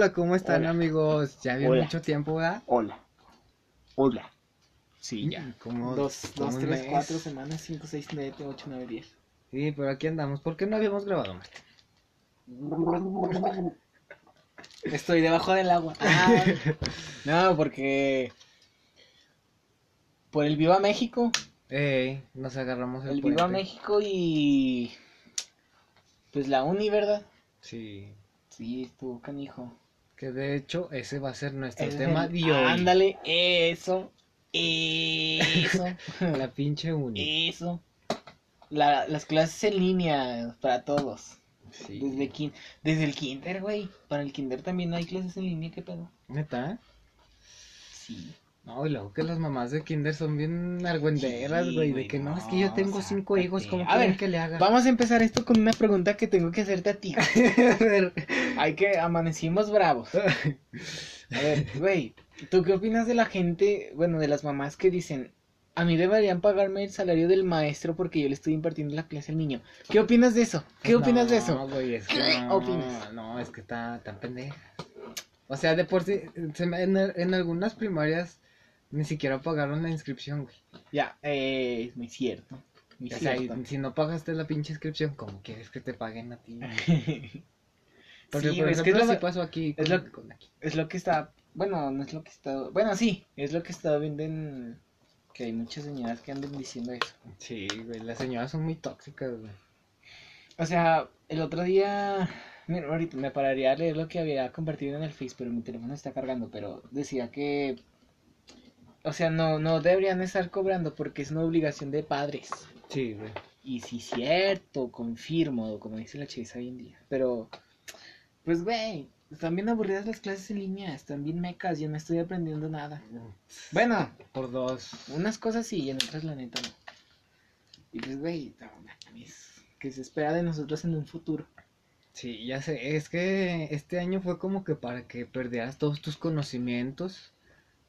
Hola, ¿cómo están Hola. amigos? Ya había Hola. mucho tiempo, ¿verdad? Hola. Hola. Sí, ya. Como Dos, como dos, tres, mes. cuatro semanas, cinco, seis, siete, ocho, nueve, diez. Sí, pero aquí andamos. ¿Por qué no habíamos grabado, Martín? Estoy debajo del agua. Ah, no, porque por el Viva México, Ey, nos agarramos el, el Viva. México y pues la uni, ¿verdad? Sí. Sí, estuvo canijo. Que de hecho, ese va a ser nuestro Es tema el- de hoy. Ándale, eso, eso, La pinche uni. eso. La- las clases en línea para todos. Sí. Desde, kin- desde el kinder, güey. Para el kinder también hay clases en línea, ¿qué pedo? ¿Neta? Sí. No, y luego que las mamás de kinder son bien argüenderas, Sí, güey. de que no, no, es que yo tengo cinco sácate. hijos, ¿cómo A ver, que le haga? Vamos a empezar esto con una pregunta que tengo que hacerte a ti. a ver. Hay que amanecimos bravos. A ver, güey, ¿tú qué opinas de la gente, bueno, de las mamás que dicen, a mí deberían pagarme el salario del maestro porque yo le estoy impartiendo la clase al niño? ¿Qué opinas de eso? ¿Qué Pues opinas de eso? güey, es que ¿Qué no, opinas? No, es que está tan pendeja. O sea, de por sí, se me- en, en algunas primarias ni siquiera pagaron la inscripción, güey. Ya, eh, es muy cierto. Muy O sea, cierto. si no pagaste la pinche inscripción, ¿cómo quieres que te paguen a ti? Porque, Sí, por es que ejemplo, es lo- sí pasó aquí es lo- con aquí. Es lo que está, bueno, no es lo que está, bueno, sí, es lo que estaba viendo en, que hay muchas señoras que andan diciendo eso. Sí, güey, las señoras son muy tóxicas, güey. O sea, el otro día, mira, ahorita me pararía a leer lo que había compartido en el Face, pero mi teléfono está cargando, pero decía que, o sea, no, no deberían estar cobrando porque es una obligación de padres. Sí, güey. Y sí, cierto, confirmo, como dice la chisa hoy en día. Pero, pues, güey, están bien aburridas las clases en línea, están bien mecas, yo no estoy aprendiendo nada. Bueno, Por dos. unas cosas sí y en otras la neta no. Y pues, güey, no mames, que se espera de nosotros en un futuro. Sí, ya sé, es que este año fue como que para que perdieras todos tus conocimientos,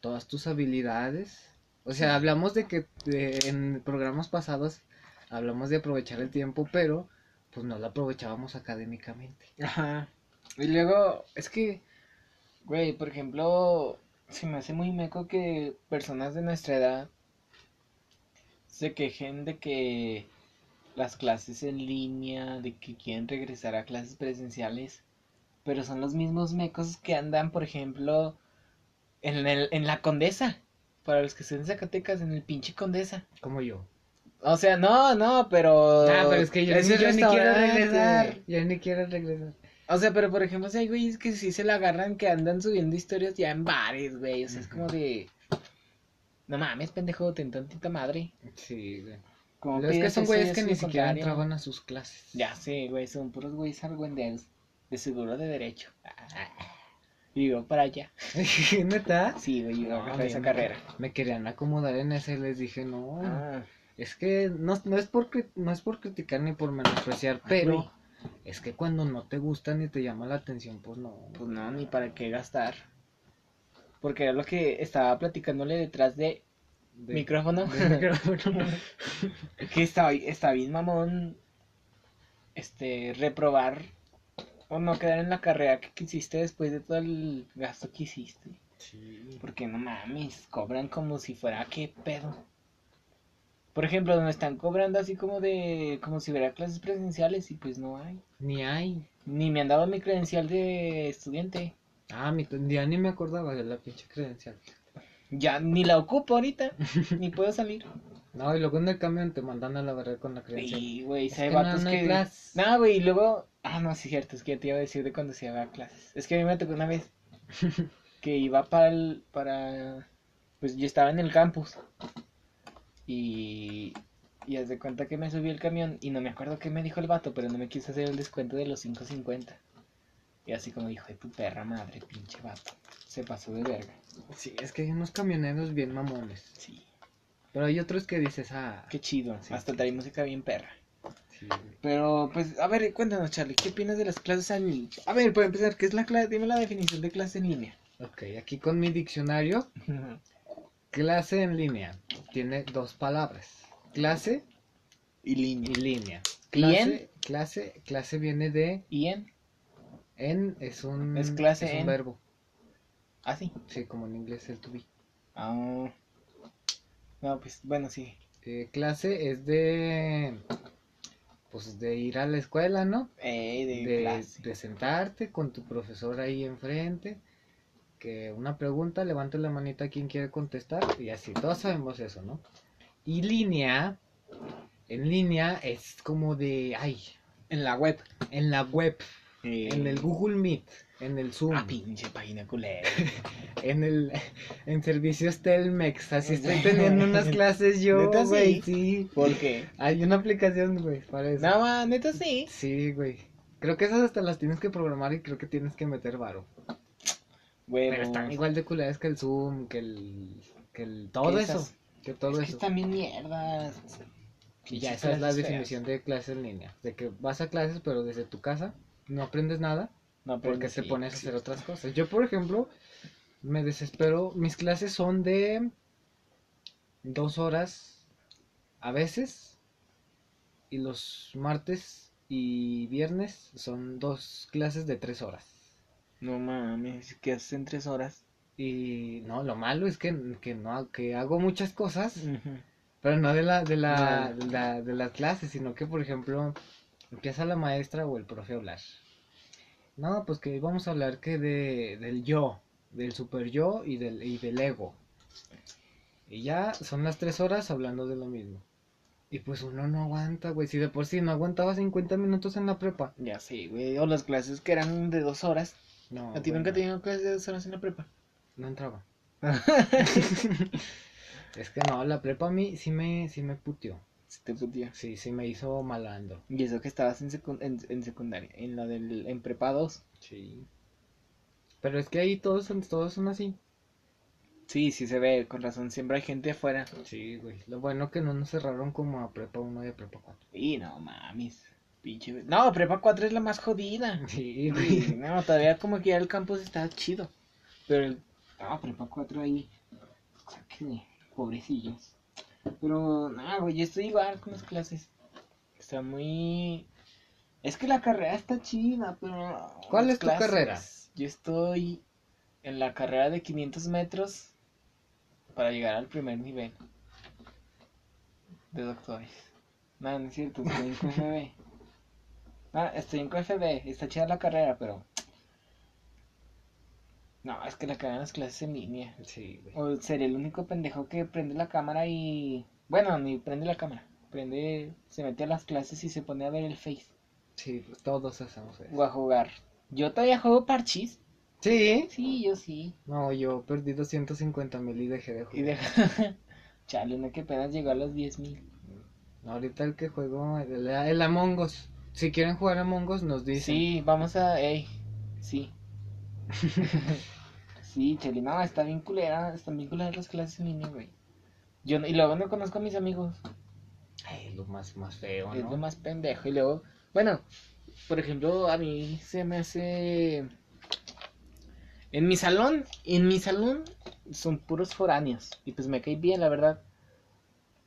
todas tus habilidades. O sea, hablamos de que de- en programas pasados hablamos de aprovechar el tiempo, pero pues no lo aprovechábamos académicamente. Ajá. Y luego, es que, güey, por ejemplo, se me hace muy meco que personas de nuestra edad se quejen de que las clases en línea, de que quieren regresar a clases presenciales, pero son los mismos mecos que andan, por ejemplo, en, el, en la Condesa. Para los que estén en Zacatecas, en el pinche Condesa. Como yo. O sea, no, no, pero... Ah, pero es que yo, ni, yo ni quiero regresar. Yo ni quiero regresar. O sea, pero por ejemplo, si hay güeyes que sí se la agarran que andan subiendo historias ya en bares, güey. O sea, es como de. No mames, pendejo, ten tantita madre. Sí, güey. Como Pero es que son güeyes que ni siquiera contrario. entraban a sus clases. Ya sé, güey, son puros güeyes argüenderos. De seguro de derecho. Y yo para allá. ¿Neta? Sí, güey, yo No, para esa me- carrera. Me querían acomodar en ese y les dije, no. Ah, Es que no, no es por no es por criticar ni por menospreciar, pero güey. es que cuando no te gusta ni te llama la atención, pues no. pues no, ni para qué gastar. Porque era lo que estaba platicándole detrás de De- micrófono. de micrófono. que está, está bien mamón este reprobar o no quedar en la carrera que quisiste después de todo el gasto que hiciste. Sí. Porque no mames, cobran como si fuera qué pedo. Por ejemplo, donde están cobrando así como de como si hubiera clases presenciales y pues no hay. Ni hay. Ni me han dado mi credencial de estudiante. Ah, mi, ya ni me acordaba de la pinche credencial. Ya ni la ocupo ahorita, ni puedo salir. No, y luego en el camión te mandan a la barrera con la credencial. Y güey, si hay vatos que. No, güey, y luego. Ah, no, sí, cierto, es que ya te iba a decir de cuando se iba a clases. Es que a mí me tocó una vez que iba para el. para. Pues yo estaba en el campus. Y. Y haz de cuenta que me subí el camión y no me acuerdo qué me dijo el vato, pero no me quiso hacer el descuento de los 5.50. Y así como dijo, de tu perra madre, pinche vato. Se pasó de verga. Sí, es que hay unos camioneros bien mamones. Sí, Pero hay otros que dices, ah, qué chido. Sí, Hasta sí. trae música bien perra. Sí. Pero, pues, a ver, cuéntanos, Charlie, ¿qué opinas de las clases en línea? A ver, para empezar, ¿qué es la clase? Dime la definición de clase en línea. Ok, aquí con mi diccionario, clase en línea. Tiene dos palabras. Clase y y línea. línea. ¿Y en? Clase, clase, clase viene de ¿Y en? En es un, Es clase es un en. verbo. Ah, sí. Sí, como en inglés el to be. Ah. No, pues bueno, sí. Eh, clase es de. Pues de ir a la escuela, ¿no? De, de, clase. de sentarte con tu profesor ahí enfrente, que una pregunta, levante la manita quien quiere contestar, y así, todos sabemos eso, ¿no? Y línea, en línea es como de, ay, En la web. en la web, en el Google Meet, en el Zoom, Ah, pinche página culera. en el, en servicios Telmex, así estoy teniendo unas clases yo, ¿Neta güey, sí? sí, ¿Por qué? hay una aplicación, güey, para eso. Nada más, neta sí. Sí, güey. Creo que esas hasta las tienes que programar y creo que tienes que meter varo. Pero están igual de culeras que el Zoom, que el, que el todo Que eso, que todo es que eso. están bien mierdas. Y ya esa es la clases feas. definición de clase en línea, de que vas a clases pero desde tu casa no aprendes nada No, porque sí, pones a sí. hacer otras cosas. Yo, por ejemplo, me desespero, mis clases son de dos horas a veces y los martes y viernes son dos clases de tres horas. No mames, ¿qué haces en tres horas? Y no, lo malo es que, que no que hago muchas cosas, pero no de la de la, No. de la de las clases, sino que por ejemplo empieza la maestra o el profe a hablar. No, pues que vamos a hablar que de del yo, del super yo y del y del ego. Y ya son las tres horas hablando de lo mismo. Y pues uno no aguanta, güey. Si de por sí no aguantaba 50 minutos en la prepa. Ya sé, güey. O las clases que eran de dos horas. No, ¿A ti nunca te clases de dos horas en la prepa? no entraba. Es que no, la prepa a mí sí me, sí me puteó. Se te. Sí, sí me hizo malandro. Y eso que estabas en, secun- en, en secundaria, en la del en prepa 2. Sí. Pero es que ahí todos son, todos son así. Sí, sí se ve, con razón, siempre hay gente afuera. Sí, güey. Lo bueno que no nos cerraron como a prepa 1 y a prepa 4. Y no mames, pinche. No, prepa 4 es la más jodida. Sí, güey. no, todavía como que ya el campus está chido. Pero el. Ah, prepa 4 ahí. Sáquenme, pobrecillos. Pero, no, güey, yo estoy igual con las clases. Está muy. Es que la carrera está chida, pero. ¿Cuál es tu carrera? Yo estoy en la carrera de 500 metros para llegar al primer nivel de doctores. No, no es cierto, estoy en QFB. Ah, estoy en QFB, está chida la carrera, pero. No, es que la carrera las clases en línea. Sí, güey. O seré el único pendejo que prende la cámara y. Bueno, ni prende la cámara. Prende. Se mete a las clases y se pone a ver el Face. Sí, pues todos hacemos eso. O a jugar. Yo todavía juego parchís. Sí. Sí, yo sí. No, yo perdí 250 mil y dejé de jugar. Y deja. Chale, uno que apenas llegó a los 10 mil. Ahorita el que juego, el, el Among Us. Si quieren jugar Among Us, nos dicen. Sí, vamos a. Ey, sí. sí, Chale, no, está bien culera. Están bien culeras las clases en línea, güey. Yo, y luego no conozco a mis amigos. Ay, es lo más, más feo, Es ¿no? lo más pendejo. Y luego, bueno, por ejemplo, a mí se me hace. En mi salón, en mi salón son puros foráneos. Y pues me cae bien, la verdad.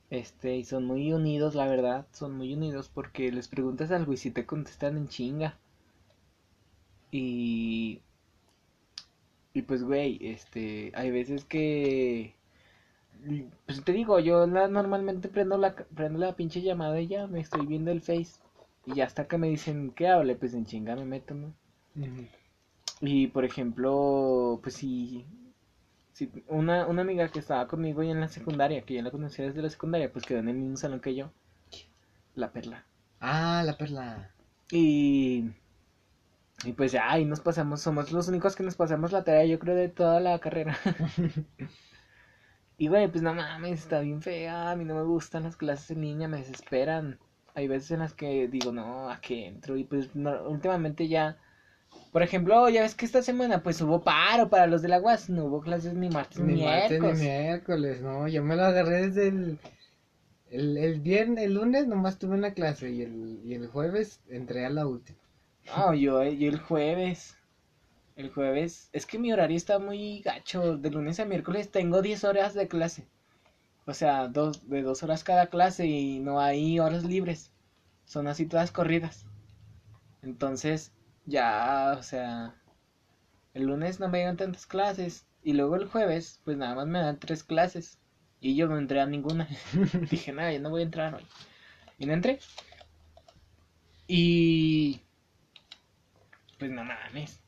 Este, y son muy unidos, la verdad. Son muy unidos porque les preguntas algo y si te contestan en chinga. Y. Y pues, güey, este, hay veces que. Pues te digo, yo la, normalmente prendo la, prendo la pinche llamada y ya me estoy viendo el face. Y ya hasta que me dicen que hable, pues en chinga me meto, ¿no? Y por ejemplo, pues si, si una, una amiga que estaba conmigo y en la secundaria, que yo la conocía desde la secundaria, pues quedó en el mismo salón que yo. La perla. Ah, la perla. Y, y pues ya, ahí nos pasamos, somos los únicos que nos pasamos la tarea, yo creo, de toda la carrera. y güey, pues no mames, está bien fea, a mí no me gustan las clases en línea, me desesperan. Hay veces en las que digo, no, ¿a qué entro? Y pues no, últimamente ya, por ejemplo, ya ves que esta semana pues hubo paro para los de la UAS, no hubo clases ni martes ni, Ni martes ni miércoles. miércoles, no. Yo me lo agarré desde el. El, el viernes, el lunes nomás tuve una clase y el, y el jueves entré a la última. No, yo, yo el jueves. El jueves. Es que mi horario está muy gacho. De lunes a miércoles tengo 10 horas de clase. O sea, dos, de dos horas cada clase y no hay horas libres. Son así todas corridas. Entonces, ya, o sea, el lunes no me dieron tantas clases y luego el jueves, pues nada más me dan tres clases y yo no entré a ninguna. Dije, nada, yo no voy a entrar hoy. Y no entré. Y pues no mames.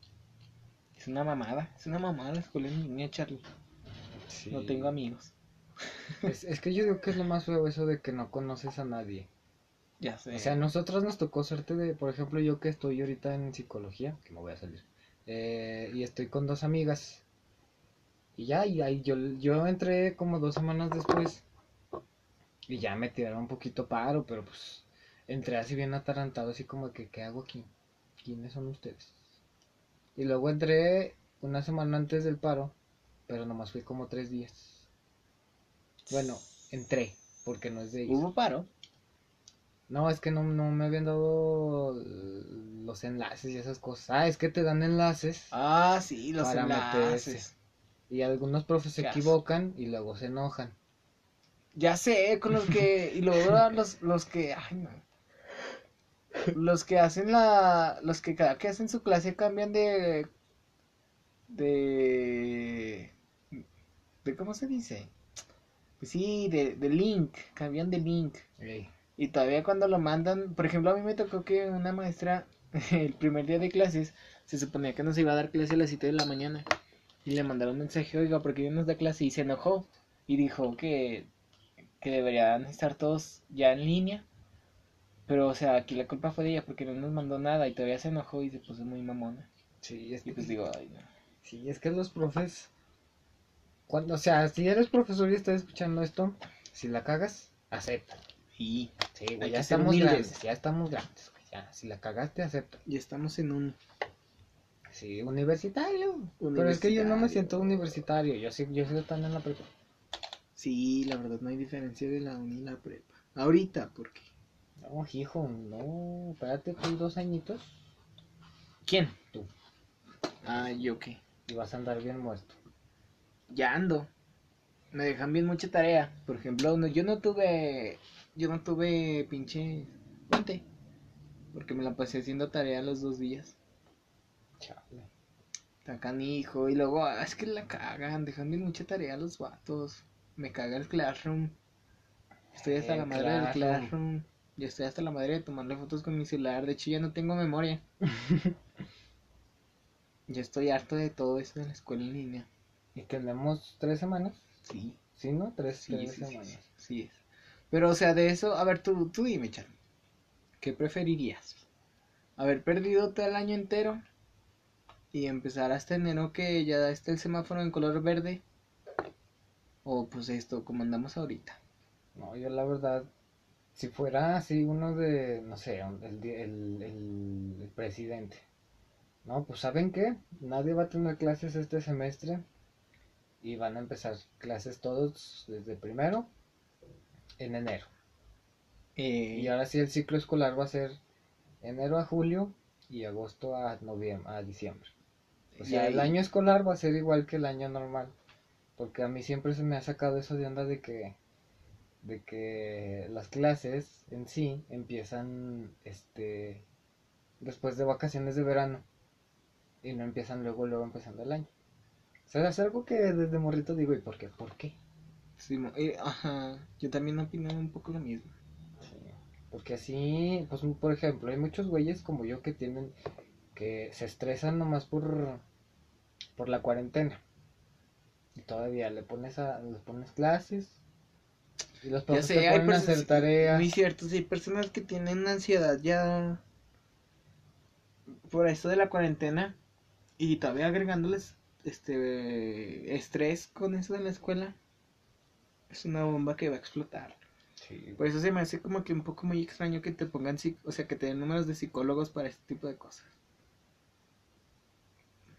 Es una mamada, es una mamada la escuela línea, Charlie. Sí. No tengo amigos. Es, es que yo digo que es lo más feo eso de que no conoces a nadie. Ya sé. O sea, a nosotros nos tocó suerte de, por ejemplo, yo que estoy ahorita en psicología, que me voy a salir, eh, y estoy con dos amigas. Y ya, y ahí yo, yo entré como dos semanas después. Y ya me tiraron un poquito paro, pero pues entré así bien atarantado, así como que, ¿qué hago aquí? ¿Quiénes son ustedes? Y luego entré una semana antes del paro, pero nomás fui como tres días. Bueno, entré, porque no es de ellos. Hubo paro. No, es que no, no me habían dado los enlaces y esas cosas. Ah, es que te dan enlaces Ah, sí, los para enlaces. meterse. Y algunos profes se equivocan y luego se enojan. Ya sé, con los que. Y luego los, los que. Ay, no. Los que hacen la. Los que cada que hacen su clase cambian de. De. de ¿Cómo se dice? Pues sí, de, de link. Cambian de link. Y todavía cuando lo mandan. Por ejemplo, a mí me tocó que una maestra. El primer día de clases. Se suponía que nos iba a dar clase a las 7 de la mañana. Y le mandaron un mensaje, oiga, porque hoy nos da clase. Y se enojó. Y dijo que que deberían estar todos ya en línea. Pero, o sea, aquí la culpa fue de ella porque no nos mandó nada y todavía se enojó y se puso muy mamona. Sí, es Y que, pues digo, ay, no. sí, es que los profes, cuando, o sea, si eres profesor y estás escuchando esto, si la cagas, acepta. Y Sí, Hay güey, ya estamos humildes. grandes, ya estamos grandes, güey, ya, si la cagaste, acepta. ya estamos en un... Sí, universitario. Pero es que yo no me Universitario. siento universitario, yo sí, yo sigo estando en la prepa. Sí, la verdad no hay diferencia de la uni y la prepa. Ahorita, porque... No, hijo, no, espérate, tú dos añitos ¿Quién? Tú. Ah, ¿yo qué? y vas a andar bien muerto. Ya ando. Me dejan bien mucha tarea. Por ejemplo, no, yo no tuve... Yo no tuve pinche... puente. Porque me la pasé haciendo tarea los dos días. Chale. Está canijo. Y luego, ah, es que la cagan. Dejan bien mucha tarea a los vatos. Me caga el Classroom. Estoy hasta El la madre del Classroom. Ya estoy hasta la madre de tomarle fotos con mi celular. De hecho, ya no tengo memoria. ya estoy harto de todo eso de la escuela en línea. Y tenemos tres semanas, Sí, ¿sí, no? Tres, sí, tres sí, semanas. sí, sí es. Pero, o sea, de eso, a ver, tú, tú dime, Charlie. ¿Qué preferirías? ¿Haber perdido todo el año entero? Y empezar hasta enero que ya está el semáforo en color verde. O pues esto, como andamos ahorita. No, yo la verdad, si fuera así uno de, no sé, el, el, el, presidente. No, pues ¿saben qué? Nadie va a tener clases este semestre y van a empezar clases todos desde primero en enero. Eh, Y ahora sí el ciclo escolar va a ser enero a julio y agosto a noviembre, a diciembre. O sea, el año escolar va a ser igual que el año normal. Porque a mí siempre se me ha sacado eso de onda de que de que las clases en sí empiezan este después de vacaciones de verano y no empiezan luego luego empezando el año. O sea, es algo que desde morrito digo, ¿y por qué? ¿Por qué? sí, eh, ajá, yo también opino un poco lo mismo. Porque así, pues por ejemplo, hay muchos güeyes como yo que tienen que se estresan nomás por por la cuarentena. Y todavía le pones a les pones clases y los Ya sé, hay a hacer personas, tareas. muy cierto, sí, personas que tienen ansiedad ya por esto de la cuarentena y todavía agregándoles este estrés con eso de la escuela. Es una bomba que va a explotar. Sí, Por eso se me hace como que un poco muy extraño que te pongan, o sea, que te den números de psicólogos para este tipo de cosas.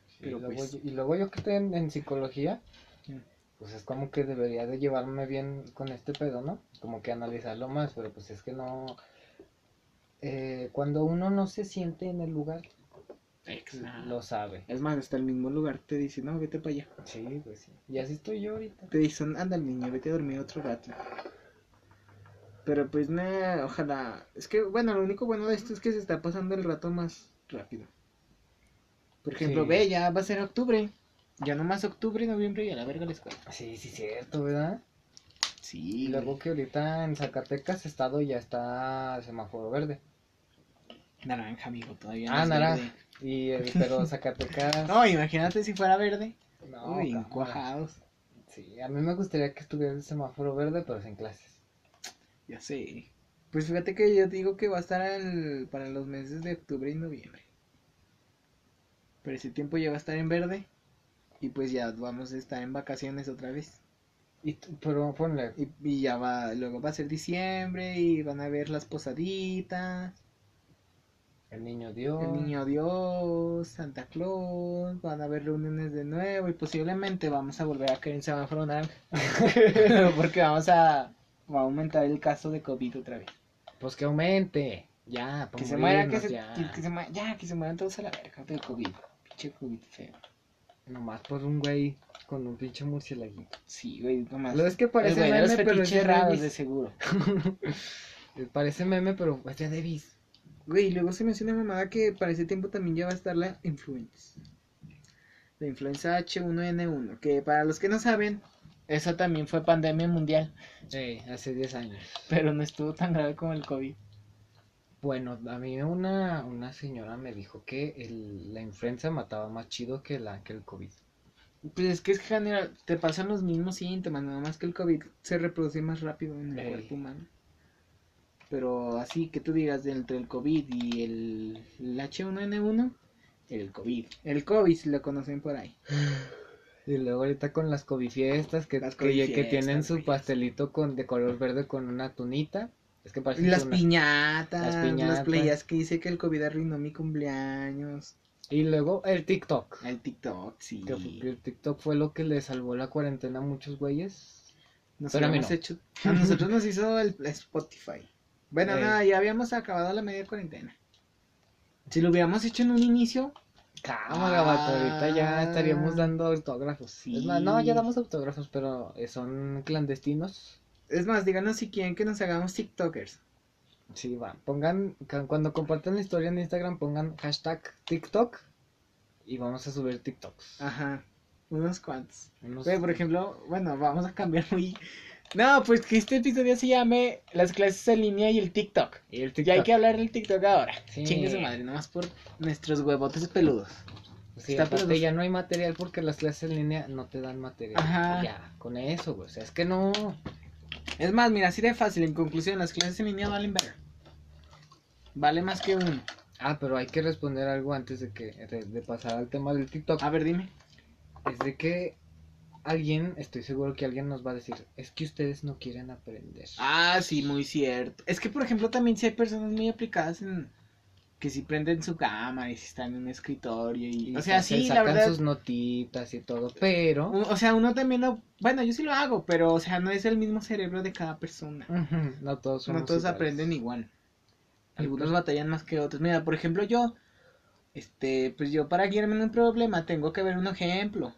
sí, pero y, luego, pues- yo, y luego yo que estoy en, en psicología, Mm. Pues es como que debería de llevarme bien con este pedo, ¿no? Como que analizarlo más, pero pues es que no... eh, cuando uno no se siente en el lugar, lo sabe. Es más, hasta el mismo lugar te dice, no, vete para allá. Sí, pues sí. Y así estoy yo ahorita. Te dicen, anda niño, vete a dormir otro rato. Pero pues no, ojalá. Es que, bueno, lo único bueno de esto es que se está pasando el rato más rápido. Por ejemplo, Sí. ve, ya va a ser octubre. Ya nomás octubre, noviembre y a la verga la escuela. Sí, sí, cierto, ¿verdad? Sí, Y luego que ahorita en Zacatecas estado ya está semáforo verde. Naranja, amigo, todavía no Ah, naranja. Y, eh, pero Zacatecas... No, imagínate si fuera verde. no, Uy, cámara. cuajados. Sí, a mí me gustaría que estuviera el semáforo verde, pero sin clases. Ya sé. Pues fíjate que yo digo que va a estar el- para los meses de octubre y noviembre. Pero ese tiempo ya va a estar en verde. Y pues ya vamos a estar en vacaciones otra vez. Y, pero ponle, Y, y ya va, luego va a ser diciembre y van a ver las posaditas. el niño Dios. El niño Dios, Santa Claus, van a haber reuniones de nuevo y posiblemente vamos a volver a caer en semáforo naranja. Porque vamos a, va a aumentar el caso de COVID otra vez. Pues que aumente. Ya, Que pa' se muera, que morirnos se, ya. que, que se muera, ya, que se mueran todos a la verga del COVID. Pinche COVID feo. Nomás por un güey con un pinche murcielaguito. Sí, güey, nomás. Lo es que parece güey meme, pero es de raros, Davis. de seguro. Parece meme, pero es de Davis. Güey, y luego se menciona mamada que para ese tiempo también ya va a estar la influenza. La influenza H1N1, que para los que no saben, esa también fue pandemia mundial, Sí, hace 10 años. pero no estuvo tan grave como el COVID. Bueno, a mí una, una señora me dijo que el- la influenza mataba más chido que, la, que el COVID. Pues es que es general, te pasan los mismos síntomas, nada más que el COVID se reproduce más rápido en el Ey. cuerpo humano. Pero así que tú digas entre el COVID y el, el H1N1, el COVID. El COVID si lo conocen por ahí. Y luego ahorita con las COVID fiestas que, Las que, COVID que tienen fiestas, su pastelito con de color verde con una tunita. Es que parece Las piñatas, Las playas que dice que el COVID arruinó mi cumpleaños. Y luego el TikTok. El TikTok, sí. Que fue- que el TikTok fue lo que le salvó la cuarentena a muchos güeyes. Nos Pero a mí habíamos no. hecho, a nosotros nos hizo el Spotify. Bueno, Ey. nada, ya habíamos acabado la media cuarentena. Si lo hubiéramos hecho en un inicio, Cámara, vato, ahorita ya Ah. estaríamos dando autógrafos. Sí. Es más, no, ya damos autógrafos, pero eh, son clandestinos. Es más, díganos si quieren que nos hagamos TikTokers. Sí, va. Pongan, cuando compartan la historia en Instagram, pongan hashtag TikTok y vamos a subir TikToks. Ajá, unos cuantos. Unos- por ejemplo, bueno, vamos a cambiar muy... No, pues que este episodio se llame Las clases en línea y el TikTok. y el Ya hay que hablar del TikTok ahora. Sí. Chingue su madre, nomás por nuestros huevotes peludos. Sí, Está aparte ya no hay material porque las clases en línea no te dan material. Ajá. Ya, con eso, güey. O sea, es que no. Es más, mira, así de fácil. En conclusión, las clases en línea valen ver. Vale más que uno. Ah, pero hay que responder algo antes de que de, de pasar al tema del TikTok. A ver, dime. Es de que alguien, estoy seguro que alguien nos va a decir, es que ustedes no quieren aprender. Ah, sí, muy cierto. Es que, por ejemplo, también si hay personas muy aplicadas en... Que si prenden su cámara y si están en un escritorio y... Y o sea, se la sacan verdad... sus notitas y todo, pero O sea, uno también lo... Bueno, yo sí lo hago, pero, o sea, no es el mismo cerebro de cada persona. no todos somos No todos aprenden igual. Algunos batallan más que otros. Mira, por ejemplo, yo, este, pues yo para guiarme en un problema tengo que ver un ejemplo.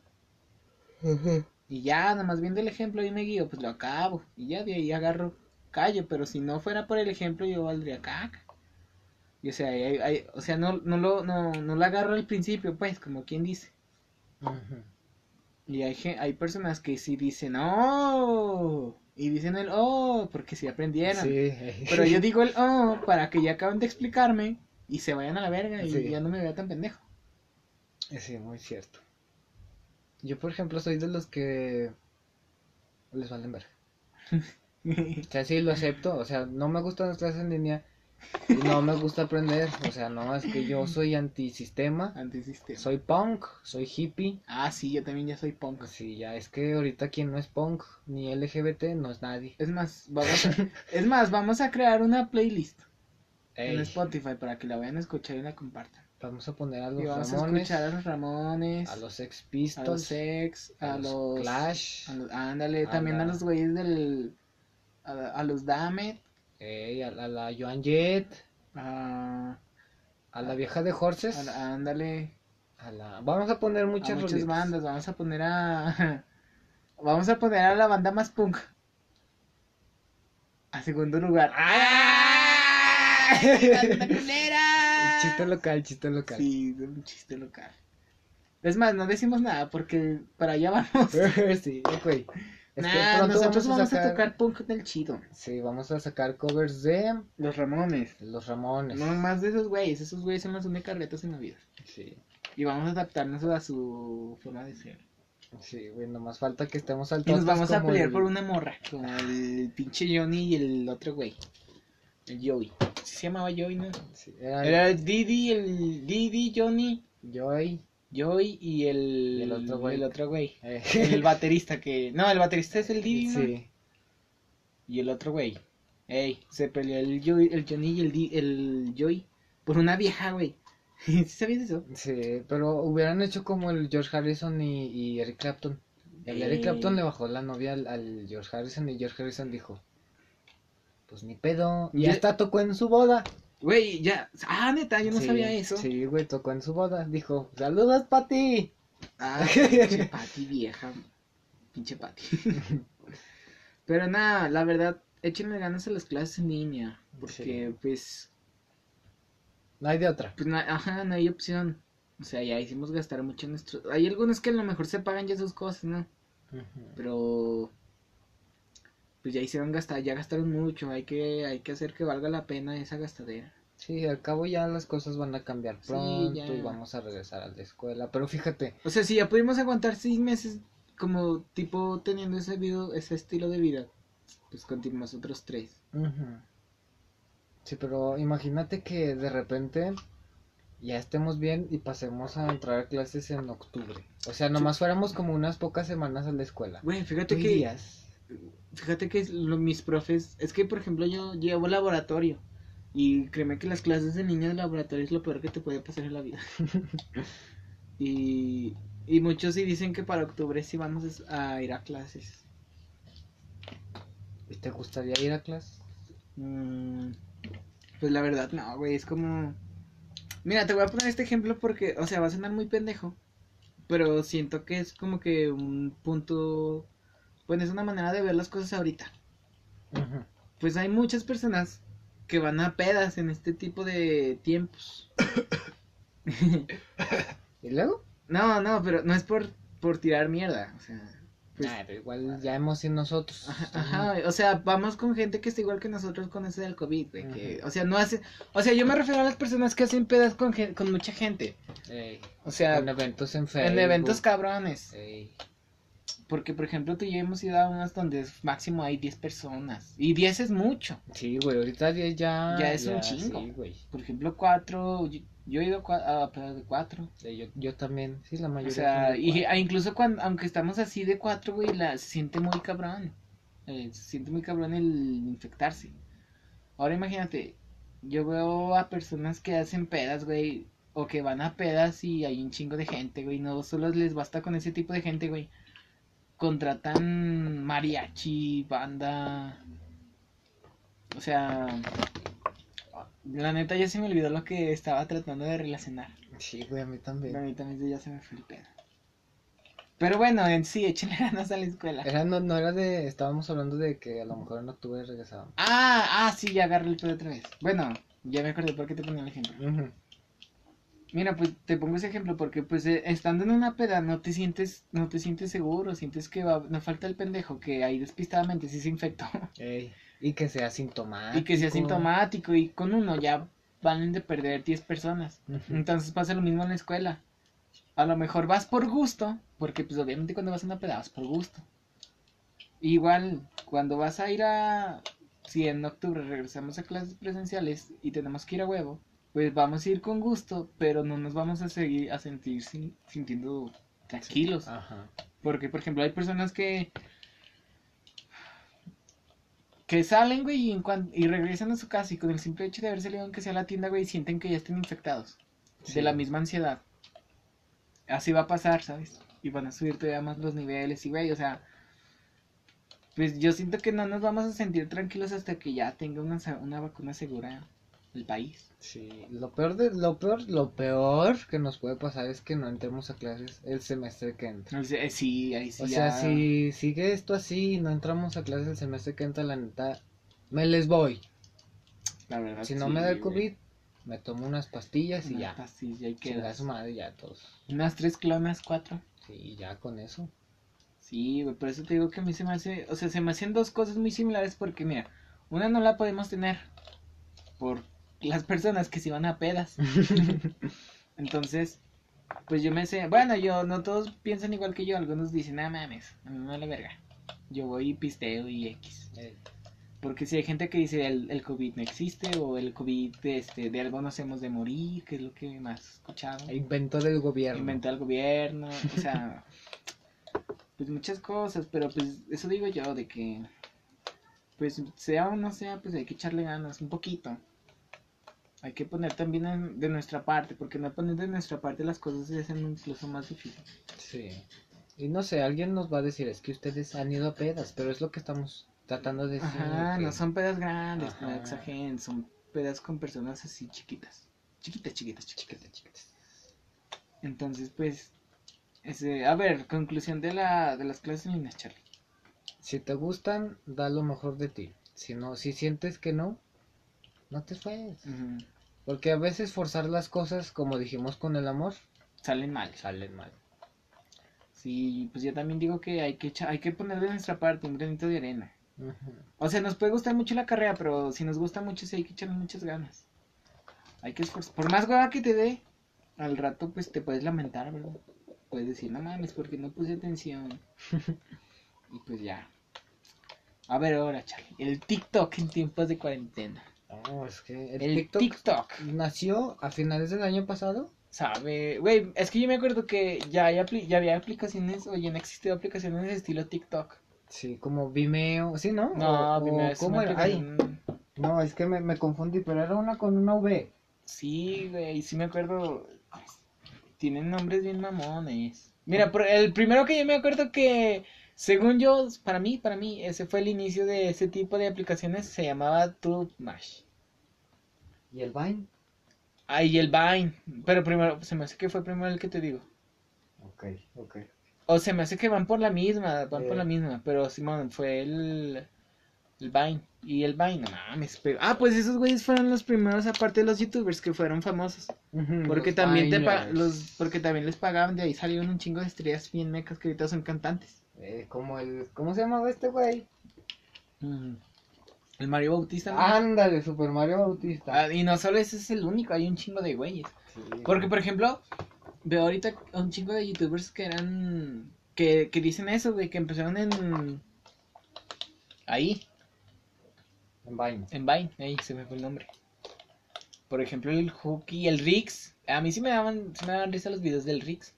Y ya, nada más viendo el ejemplo y me guío, pues lo acabo. Y ya de ahí agarro callo, pero si no fuera por el ejemplo yo valdría caca. Y o sea, hay- hay- o sea, no, no lo, no, no lo agarro al principio, pues, como quien dice. Y hay, hay personas que sí dicen, oh, y dicen el oh, porque sí aprendieron. Sí. Pero yo digo el oh para que ya acaben de explicarme y se vayan a la verga y Sí. ya no me vea tan pendejo. Sí, muy cierto. Yo, por ejemplo, soy de los que les valen ver. O sea, sí lo acepto. O sea, no me gustan las clases en línea no me gusta aprender. O sea, no, es que yo soy antisistema. Antisistema. Soy punk, soy hippie. Ah, sí, yo también ya soy punk. Sí, ya es que ahorita quien no es punk ni LGBT no es nadie. Es más, vamos a, es más, vamos a crear una playlist Ey, en Spotify para que la vayan a escuchar y la compartan. vamos a poner a los Y vamos a Ramones, escuchar a los Ramones, a los Sex a los Pistols, Sex, a a, los los Clash, a los- ándale, también a los güeyes del a, a los Damet, ey, a, la- a la Joan Jett, a, a la vieja de Horses, a ándale, a la... Vamos a poner a muchas, muchas rolitas. bandas, vamos a poner a vamos a poner a la banda más punk a segundo lugar. ¡Ah! ¡La culera! Chiste local, chiste local. Sí, es un chiste local. Es más, no decimos nada porque para allá vamos. sí, güey. Es que Nah, pronto nosotros vamos a, sacar- tocar punk del chido. Sí, vamos a sacar covers de Los Ramones. Los Ramones. No más de esos güeyes. Esos güeyes son las únicas retos en la vida. Sí, Y vamos a adaptarnos a su forma de ser. sí, güey, nomás falta que estemos al Y nos vamos a pelear el- por una morra. Como el pinche Johnny y el otro güey. El Joey. ¿Sí se llamaba Joey, ¿no? Sí, era Era el Didi, el Didi, Johnny, Joey. Joey y el, el otro güey. el otro güey. eh, El baterista que... No, el baterista es el Didi, ¿no? sí, Y el otro güey. Ey, se peleó el, Joey, el Johnny y el, Di- el Joey por una vieja, güey. ¿Sí sabías eso? sí, pero hubieran hecho como el George Harrison y, y Eric Clapton. El Eric. Clapton le bajó la novia al, al George Harrison y George Harrison dijo, pues ni pedo, y Ya- hasta tocó en su boda. Güey, ya... Ah, neta, yo no Sí, sabía eso. Sí, güey, tocó en su boda. Dijo, saludos, Pati. Ah, pinche Pati vieja. Pinche Pati. Pero nada, la verdad, échenle ganas a las clases en línea. Porque, pues, No hay de otra. pues, na- ajá, no hay opción. O sea, ya hicimos gastar mucho en nuestro... Hay algunos que a lo mejor se pagan ya sus cosas, ¿no? Pero... Pues ya hicieron gastar, ya gastaron mucho. Hay que, hay que hacer que valga la pena esa gastadera. Sí, al cabo ya las cosas van a cambiar pronto y vamos a regresar a la escuela. Pero fíjate, O sea, si ya pudimos aguantar seis meses como tipo teniendo ese, video, ese estilo de vida, pues continuamos otros tres. sí, pero imagínate que de repente ya estemos bien y pasemos a entrar a clases en octubre. O sea, nomás fuéramos como unas pocas semanas a la escuela. Güey, ¿Tú fíjate que... irías? Fíjate que lo- mis profes, es que por ejemplo yo llevo laboratorio y créeme que las clases de niños de laboratorio es lo peor que te puede pasar en la vida. y, y muchos sí dicen que para octubre sí vamos a ir a clases. ¿Y te gustaría ir a clases? Mm, pues la verdad no, güey, es como... Mira, te voy a poner este ejemplo porque, o sea, va a sonar muy pendejo, pero siento que es como que un punto, pues es una manera de ver las cosas ahorita. Pues hay muchas personas que van a pedas en este tipo de tiempos. ¿Y luego? no, no, pero no es por, por tirar mierda. O sea, pues, Nah, pero igual ya hemos sido nosotros. ajá, ajá, o sea, vamos con gente que está igual que nosotros con ese del COVID, güey. que, Ujú. o sea, no hace, o sea, yo me refiero a las personas que hacen pedas con, con mucha gente. Ey, O sea, en eventos en en eventos cabrones. Ey, Porque, por ejemplo, tú y yo hemos ido a unas donde máximo hay 10 personas. Y 10 es mucho. Sí, güey, ahorita 10 ya. Ya es un chingo. Sí, güey. Por ejemplo, 4, yo, yo he ido a pedas de 4. Sí, Yo, yo también, sí, la O mayoría. sea, son de y incluso cuando, aunque estamos así de cuatro, güey, la, se siente muy cabrón. Eh, se siente muy cabrón el infectarse. Ahora imagínate, yo veo a personas que hacen pedas, güey, o que van a pedas y hay un chingo de gente, güey, no solo les basta con ese tipo de gente, güey. Contratan mariachi, banda. O sea, la neta ya se me olvidó lo que estaba tratando de relacionar. Sí, güey, a mí A también. mí también ya se me fue el pedo. Pero bueno, en sí, échenle ganas a la escuela. Era, no, no era de. Estábamos hablando de que a lo mejor en octubre regresábamos. Ah, ah, sí, ya agarré el pedo otra vez. Bueno, ya me acordé por qué te ponía el ejemplo. Ujú. Mira, pues te pongo ese ejemplo porque pues eh, estando en una peda no te sientes, no te sientes seguro, sientes que va, no falta el pendejo que ahí despistadamente sí se infectó Ey, Y que sea sintomático. y que sea sintomático y con uno ya van de perder 10 personas. Entonces pasa lo mismo en la escuela. A lo mejor vas por gusto, porque pues obviamente cuando vas a una peda vas por gusto. Igual, cuando vas a ir a... Si en octubre regresamos a clases presenciales y tenemos que ir a huevo, pues vamos a ir con gusto, pero no nos vamos a seguir a sentir sin- sintiendo tranquilos. Ajá. Porque, por ejemplo, hay personas que... Que salen, güey, y, en cuan- y regresan a su casa y con el simple hecho de haber salido aunque sea a la tienda, güey, sienten que ya estén infectados Sí. de la misma ansiedad. Así va a pasar, ¿sabes? Y van a subir todavía más los niveles y, güey, o sea, pues yo siento que no nos vamos a sentir tranquilos hasta que ya tenga una, una vacuna segura el país. Sí, lo peor de lo peor, lo peor que nos puede pasar es que no entremos a clases el semestre que entra. Eh, sí, ahí sí o ya- sea, si sigue esto así y no entramos a clases el semestre que entra, la neta, me les voy. la verdad, Si no sí, me da el. COVID, Me tomo unas pastillas y Unas ya. pastillas, y quedas. su madre, ya todos. Unas tres clonas, cuatro. Sí, ya con eso. Sí, güey, por eso te digo que a mí se me hace, o sea, se me hacen dos cosas muy similares porque, mira, una no la podemos tener por las personas que se van a pedas. Entonces, pues yo me sé, bueno, yo, no todos piensan igual que yo, algunos dicen, ah, mames, a mí me vale verga. Yo voy y pisteo y X. Eh, Porque si hay gente que dice el, el COVID no existe o el COVID este, de algo nos hemos de morir, que es lo que más he escuchado. invento del gobierno. Inventó el gobierno, o sea, pues muchas cosas, pero pues eso digo yo, de que, pues sea o no sea, pues hay que echarle ganas un poquito. Hay que poner también en- de nuestra parte, porque no poner de nuestra parte las cosas se hacen incluso más difíciles. Sí. Y no sé, alguien nos va a decir, es que ustedes han ido a pedas, pero es lo que estamos tratando de decir. Ajá, que- no son pedas grandes, no Ajá. exageren, son pedas con personas así chiquitas. Chiquitas, chiquitas, chiquitas. Chiquitas, chiquitas. Entonces, pues, ese, a ver, conclusión de la de las clases en línea, Charlie. Si te gustan, da lo mejor de ti. Si no, si sientes que no, no te esfuerces. Porque a veces forzar las cosas, como dijimos con el amor, Salen mal. salen mal. Sí, pues yo también digo que hay que echa- hay que poner de nuestra parte un granito de arena. O sea, nos puede gustar mucho la carrera, pero si nos gusta mucho sí hay que echarle muchas ganas. Hay que esforzar. Por más hueva que te dé, al rato pues te puedes lamentar, ¿verdad? Puedes decir, no mames, porque no puse atención. y pues ya. A ver ahora, Charlie. El TikTok en tiempos de cuarentena. No, es que el, El, TikTok, TikTok. nació a finales del año pasado. Sabe, güey, es que yo me acuerdo que ya, hay apli- ya había aplicaciones o ya han existido aplicaciones de estilo TikTok. Sí, como Vimeo, sí, ¿no? No, O- Vimeo es ¿Cómo era? Ay, no, es que me, me confundí, pero era una con una V. Sí, güey, sí me acuerdo. Tienen nombres bien mamones. Mira, el primero que yo me acuerdo que, según yo, para mí, para mí, ese fue el inicio de ese tipo de aplicaciones, se llamaba TubeMash. ¿Y el Vine? Ah, y el Vine. Pero primero, se me hace que fue primero el que te digo. Ok, ok. O se me hace que van por la misma, van por Eh. la misma. Pero Simón, fue el, el Vine. Y el Vine, no mames. pero- Ah, pues esos güeyes fueron los primeros, aparte de los youtubers, que fueron famosos. Porque también te los porque también les pagaban, de ahí salieron un chingo de estrellas bien mecas que ahorita son cantantes. Eh, como el... ¿Cómo se llamaba este güey? El Mario Bautista. ¿no? Ándale, Super Mario Bautista. Ah, y no solo ese es el único, hay un chingo de güeyes. Sí. Porque, por ejemplo, veo ahorita un chingo de youtubers que eran. que, que dicen eso, güey, que empezaron en. Ahí, En Vine. en Vine, ahí se me fue el nombre. Por ejemplo, el Hooky, el Rix. A mí sí me daban, sí me daban risa los videos del Rix.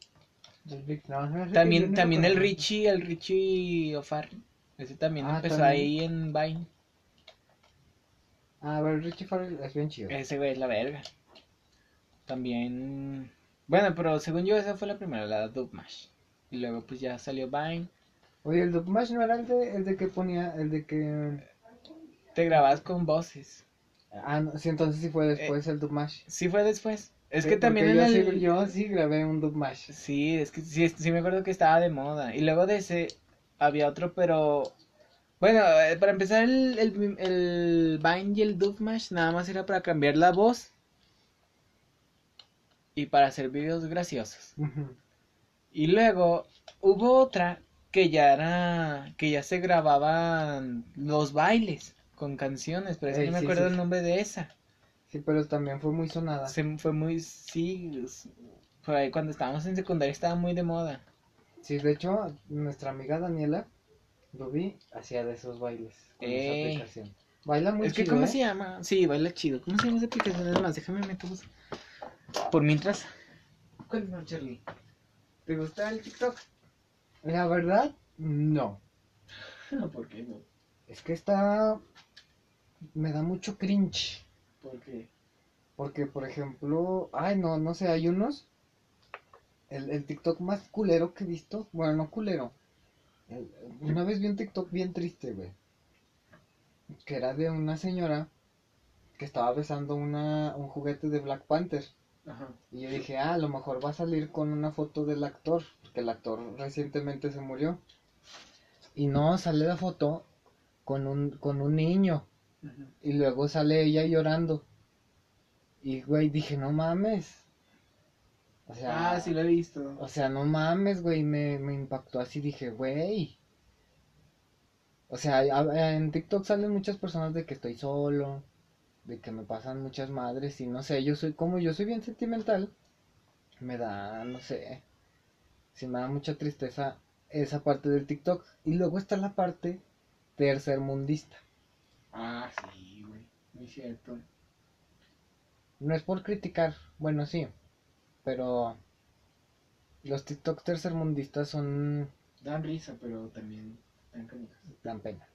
También, también el. Richie, el Richie O'Farrell. Ese también Ah, empezó también. ahí en Vine. Ah, a ver, Richie Farrell es bien chido. Ese güey es la verga. También. Bueno, pero según yo, esa fue la primera, la Dubmash. Y luego, pues ya salió Vine. Oye, el Dubmash no era el de, el de que ponía, el de que... Te grabas con voces. Ah, no, sí, entonces sí fue después el Dubmash. Sí, fue después. Es que también en yo, el. sí, yo sí grabé un Dubmash. Sí, es que sí, sí me acuerdo que estaba de moda. Y luego de ese había otro, pero. Bueno, eh, para empezar, el, el, el Vine y el Dubmash nada más era para cambiar la voz. Y para hacer videos graciosos. Y luego hubo otra que ya era. que ya se grababan los bailes con canciones, pero es que no me sí, acuerdo sí. el nombre de esa. Sí, pero también fue muy sonada. Se fue muy. Sí. es- Por ahí cuando estábamos en secundaria estaba muy de moda. Sí, de hecho, nuestra amiga Daniela Ruby hacía de esos bailes con esa Ey. aplicación. Baila muy es que, chido, ¿cómo ¿eh? se llama? Sí, baila chido. ¿Cómo se llama esa aplicación? Es más, déjame meter. Por mientras. Cuéntame, Charlie. ¿Te gusta el TikTok? La verdad, no. ¿Por qué no? Es que está... Me da mucho cringe. ¿Por qué? Porque, por ejemplo... Ay, no, no sé, hay unos... El, el TikTok más culero que he visto... Bueno, no culero. El- una vez vi un TikTok bien triste, güey. Que era de una señora que estaba besando una, un juguete de Black Panther. Ajá. Y yo dije, ah, a lo mejor va a salir con una foto del actor, porque el actor recientemente se murió. Y no, sale la foto con un, con un niño. Y luego sale ella llorando. Y, güey, dije, no mames. O sea, Ah, sí lo he visto. o sea, no mames, güey, me, me impactó así, dije, güey. O sea, en TikTok salen muchas personas de que estoy solo, de que me pasan muchas madres y no sé, yo soy, como yo soy bien sentimental, me da, no sé, sí me da mucha tristeza esa parte del TikTok. Y luego está la parte tercermundista. Ah, sí, güey. Muy cierto. No es por criticar, bueno, sí, pero los TikTok tercermundistas son Dan risa, pero también dan dan pena.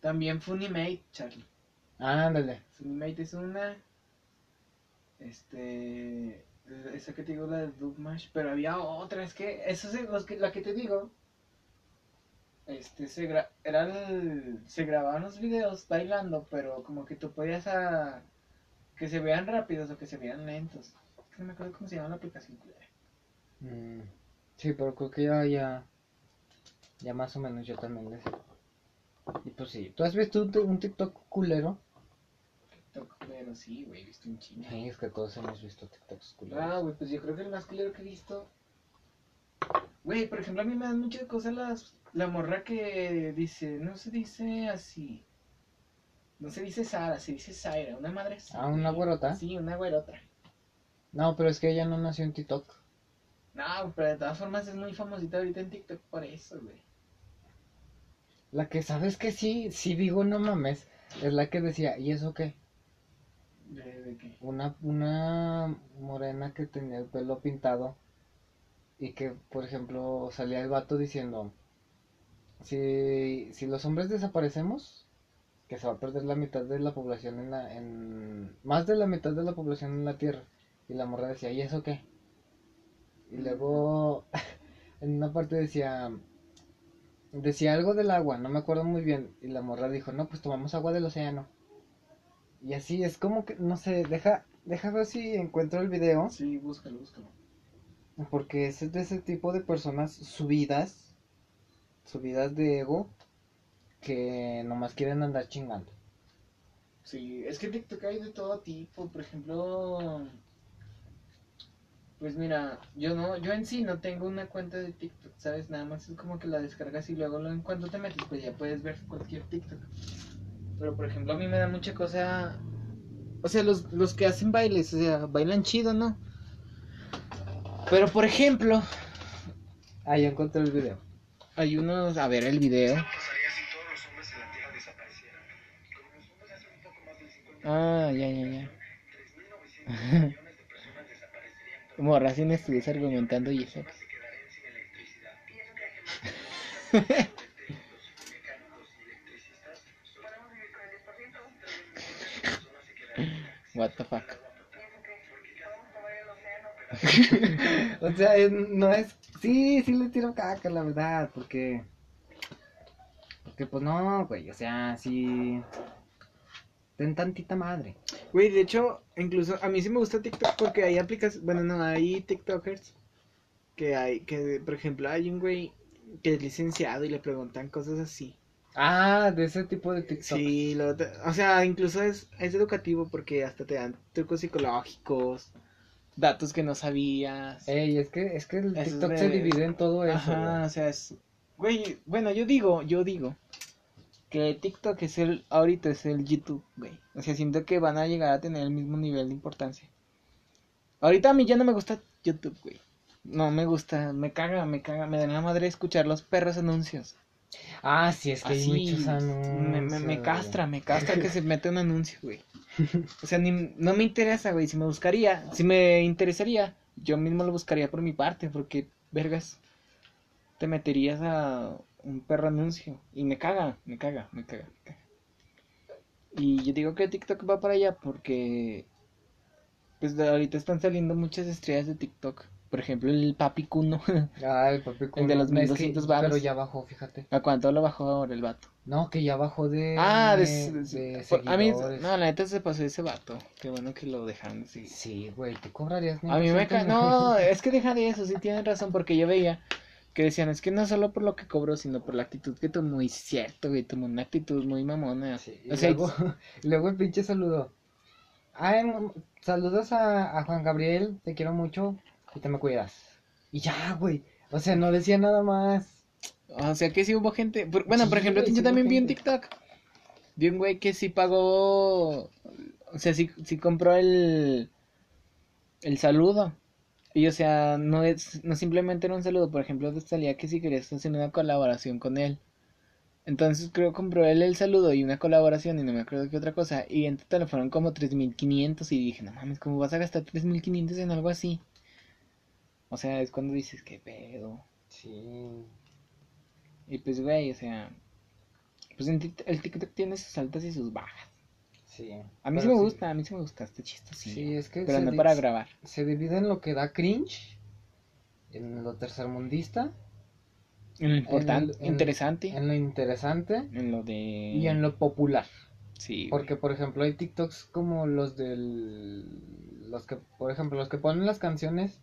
También Funimate, Charlie. Ándale. Funimate es una. Este. Esa que te digo, la de Dubmash. Pero había otra, es que. Eso es la que te digo. Este, se, gra era el- se grababan los videos bailando, pero como que tú podías a, que se vean rápidos o que se vean lentos. No me acuerdo cómo se llama la aplicación. culera. Mm, sí, pero creo que ya, ya, ya más o menos yo también les... Y pues sí, ¿tú has visto un, un TikTok culero? TikTok, pero sí, güey, he visto un chingo. Sí, es que todos hemos visto TikToks culeros. Ah, güey, pues yo creo que el más culero que he visto. Güey, por ejemplo, a mí me dan muchas cosas las. La morra que dice. No se dice así. No se dice Sara, se dice Zaira. Una madre así. Ah, ¿una güerota? Sí, una güerota. No, pero es que ella no nació en TikTok. No, pero de todas formas es muy famosita ahorita en TikTok por eso, güey. La que sabes que sí, sí digo no mames, es la que decía, ¿y eso qué? ¿De, de qué? Una, una morena que tenía el pelo pintado y que, por ejemplo, salía el vato diciendo, si, si los hombres desaparecemos, que se va a perder la mitad de la población en la, en, más de la mitad de la población en la Tierra. Y la morra decía, ¿y eso qué? Y luego, en una parte decía, decía algo del agua, no me acuerdo muy bien. Y la morra dijo, no, pues tomamos agua del océano. Y así es como que, no sé, deja, deja ver si encuentro el video. Sí, búscalo, búscalo. Porque es de ese tipo de personas subidas, subidas de ego, que nomás quieren andar chingando. Sí, es que TikTok hay de todo tipo. Por ejemplo. Pues mira, yo no, yo en sí no tengo una cuenta de TikTok, ¿sabes? Nada más es como que la descargas y luego lo- en cuanto te metes, pues ya puedes ver cualquier TikTok. Pero por ejemplo, a mí me da mucha cosa. O sea, los, los que hacen bailes, o sea, bailan chido, ¿no? Pero por ejemplo, Ah, ya encontré el video. Hay unos. A ver el video. pasaría si todos los hombres en la Tierra desaparecieran? Como los hombres hace un poco más de 50 Ah, ya, ya, ya. 3.900 millones de personas desaparecerían por Como recién estuviste argumentando y eso. se quedarían sin electricidad. los mecánicos y electricistas podemos vivir con el 10%. 3.900 personas se quedarían What the fuck. O sea, no es. Sí, sí le tiro caca, la verdad, porque. Porque, pues no, güey, o sea, sí. Ten tantita madre. Güey, de hecho, incluso a mí sí me gusta TikTok porque hay aplicaciones, bueno, no, hay TikTokers que hay, que por ejemplo hay un güey que es licenciado y le preguntan cosas así. Ah, de ese tipo de TikTok. Sí, lo o sea, incluso es, es educativo porque hasta te dan trucos psicológicos, datos que no sabías. Ey, es que, es que el es TikTok de- se divide en todo eso. Ajá, güey. o sea, es, güey, bueno, yo digo, yo digo que TikTok es el, ahorita es el YouTube, güey. O sea, siento que van a llegar a tener el mismo nivel de importancia. Ahorita a mí ya no me gusta YouTube, güey. No me gusta, me caga, me caga, me da la madre escuchar los perros anuncios. Ah, sí, es que Así, hay muchos me, me, me anuncios, castra, me castra que se mete un anuncio, güey. O sea, ni, no me interesa, güey. Si me buscaría, si me interesaría, yo mismo lo buscaría por mi parte, porque, vergas, te meterías a un perro anuncio. Y me caga, me caga, me caga, me caga. Y yo digo que TikTok va para allá porque, pues ahorita están saliendo muchas estrellas de TikTok. Por ejemplo, el Papi güey. Ah, el papi El de los Kuno. Es que- 1200 varos. Pero ya bajó, fíjate. ¿A cuánto lo bajó ahora el vato? No, que ya bajó de. Ah, de, de, de- de a mí, no, la neta se pasó ese vato. Qué bueno que lo dejaron así. Sí, güey, ¿tú cobrarías A mí me 100% ca... No, es que deja de eso, sí tienes razón, porque yo veía que decían, es que no solo por lo que cobró, sino por la actitud que tomó. Y cierto, güey, tomó una actitud muy mamona. Sí, o y sea, luego, luego el pinche saludo. Ay, m- saludos a, a Juan Gabriel, te quiero mucho y te me cuidas. Y ya, güey. O sea, no decía nada más. O sea que sí hubo gente. bueno, por ejemplo, güey, yo sí también vi en. TikTok. Vi un güey que sí pagó. O sea, sí, sí compró el. El saludo. Y o sea, no es. No simplemente era un saludo. Por ejemplo, te salía que si querías hacer una colaboración con él. Entonces creo que compró él el saludo y una colaboración y no me acuerdo qué otra cosa. Y en total fueron como 3.500 y dije, no mames, ¿cómo vas a gastar 3.500 en algo así? O sea, es cuando dices, qué pedo. Sí. Y pues, güey, o sea, pues el TikTok tiene sus altas y sus bajas. Sí. A mí sí me gusta, a mí sí me gusta este chiste, sí. Sí, es que pero no para grabar. Se divide en lo que da cringe, en lo tercermundista, En lo importante, en- interesante, en lo interesante en lo de... y en lo popular. Sí, güey. Porque, por ejemplo, hay TikToks como los del... Los que, por ejemplo, los que ponen las canciones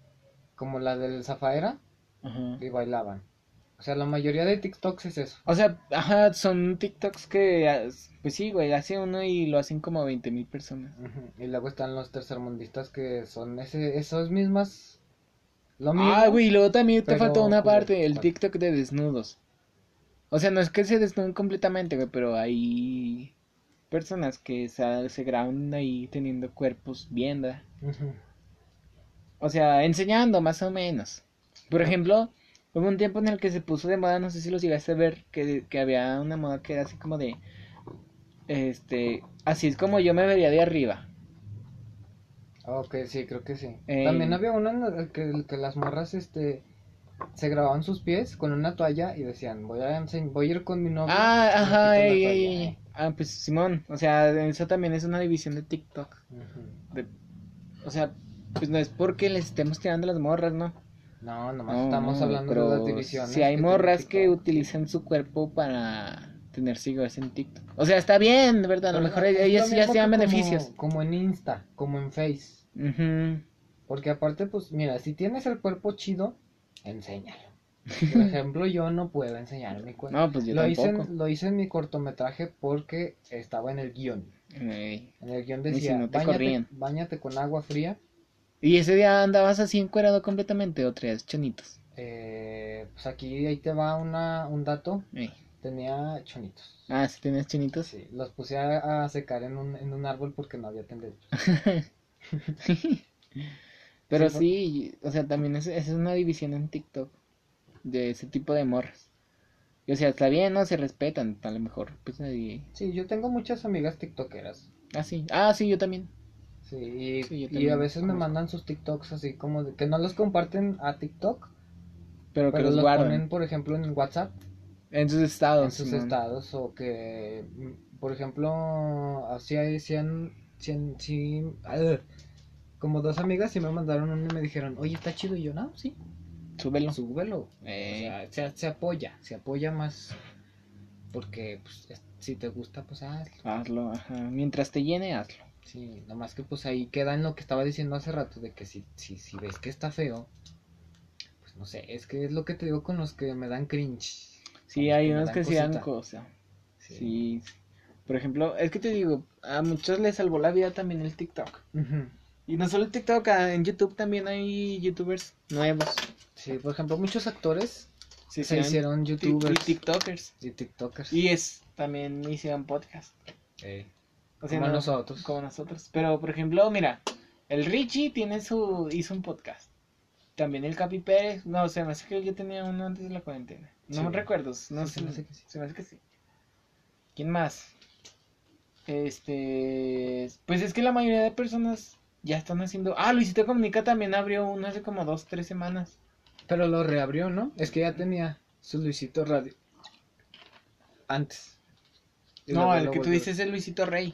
como la del Zafaera Ajá. y bailaban. O sea, la mayoría de TikToks es eso. O sea, ajá, son TikToks que, pues sí, güey, hace uno y lo hacen como 20 mil personas. Y luego están los tercermundistas que son ese, esos mismas... Lo mismo. Ah, güey, luego también te faltó una parte, el. TikTok de desnudos. O sea, no es que se desnuden completamente, güey, pero hay personas que se, se graban ahí teniendo cuerpos ¿verdad? Ujú. O sea, enseñando más o menos. Por ejemplo, hubo un tiempo en el que se puso de moda, no sé si lo llegaste a ver, que, que había una moda que era así como de, este, así es como yo me vería de arriba. Ok, sí, creo que sí. Eh, También había uno en el que, que las morras, este, se grababan sus pies con una toalla y decían, voy a, voy a ir con mi novio. Ah, ajá, la ey, toalla". ey. Ah, pues Simón, o sea, eso también es una división de TikTok. De- o sea, pues no es porque les estemos tirando las morras, ¿no? No, nomás No, estamos no, hablando de las divisiones. Si hay morras que utilizan su cuerpo para tener seguidores en TikTok. O sea, está bien, de verdad, a lo mejor lo ellas ya se dan beneficios. Como en Insta, como en Face. Ujú. Porque aparte, pues, mira, si tienes el cuerpo chido, enséñalo. Por ejemplo, yo no puedo enseñar mi cuerpo. No, pues yo lo, hice en, lo hice en mi cortometraje porque estaba en el guion. En el guion si decía, no te "Báñate- corrían". báñate con agua fría. ¿Y ese día andabas así encuerado completamente o traías chonitos? Eh, pues aquí ahí te va una, un dato. Tenía chonitos. Ah, ¿sí tenías chonitos? Sí, los puse a, a secar en un, en un árbol porque no había tendido. Pero Sí, sí, o sea, también es, es una división en TikTok de ese tipo de morras. Y, o sea, está bien, ¿no? Se respetan, a lo mejor. Pues nadie... Sí, yo tengo muchas amigas tiktokeras. Ah, sí. Ah, sí, yo también. Sí, y, Sí, y a veces me mandan sus TikToks así como de que no los comparten a TikTok, Pero que pero los los guardan. ponen, por ejemplo, en WhatsApp, En sus estados. en sus estados, o que, mm, por ejemplo, así hay, si han, si han- si- ah, como dos amigas sí me mandaron uno y me dijeron, oye, está chido, y yo, no, sí, Súbelo. súbelo. Eh. O sea, se, se apoya, se apoya más, porque, pues, es- si te gusta, pues, hazlo. Hazlo, ajá. Mientras te llene, hazlo. Sí, nomás que pues ahí queda en lo que estaba diciendo hace rato, de que si, si, si ves que está feo, pues no sé, es que es lo que te digo con los que me dan cringe. Sí, hay unos dan que sí dan cosa. Sí. Sí. Por ejemplo, es que te digo, a muchos les salvó la vida también el TikTok. Y no solo el TikTok, ah, en YouTube también hay youtubers nuevos. Sí, por ejemplo, muchos actores Sí, se hicieron youtubers Y TikTokers. y tiktokers. Y es, también hicieron podcast. O sea, Como no- nosotros. Como nosotros. Pero, por ejemplo, mira, el Richie tiene su, hizo un podcast. También el Capi Pérez, no, o sea, me hace que yo tenía uno antes de la cuarentena. No Sí. me recuerdo, no Sí, sé, se me hace que sí. se me hace que sí. ¿Quién más? Este, pues es que la mayoría de personas ya están haciendo... Ah, Luisito Comunica también abrió uno hace como dos, tres semanas. Pero lo reabrió, ¿no? Es que ya tenía su Luisito Radio. Antes. No, el que tú dices es el Luisito Rey.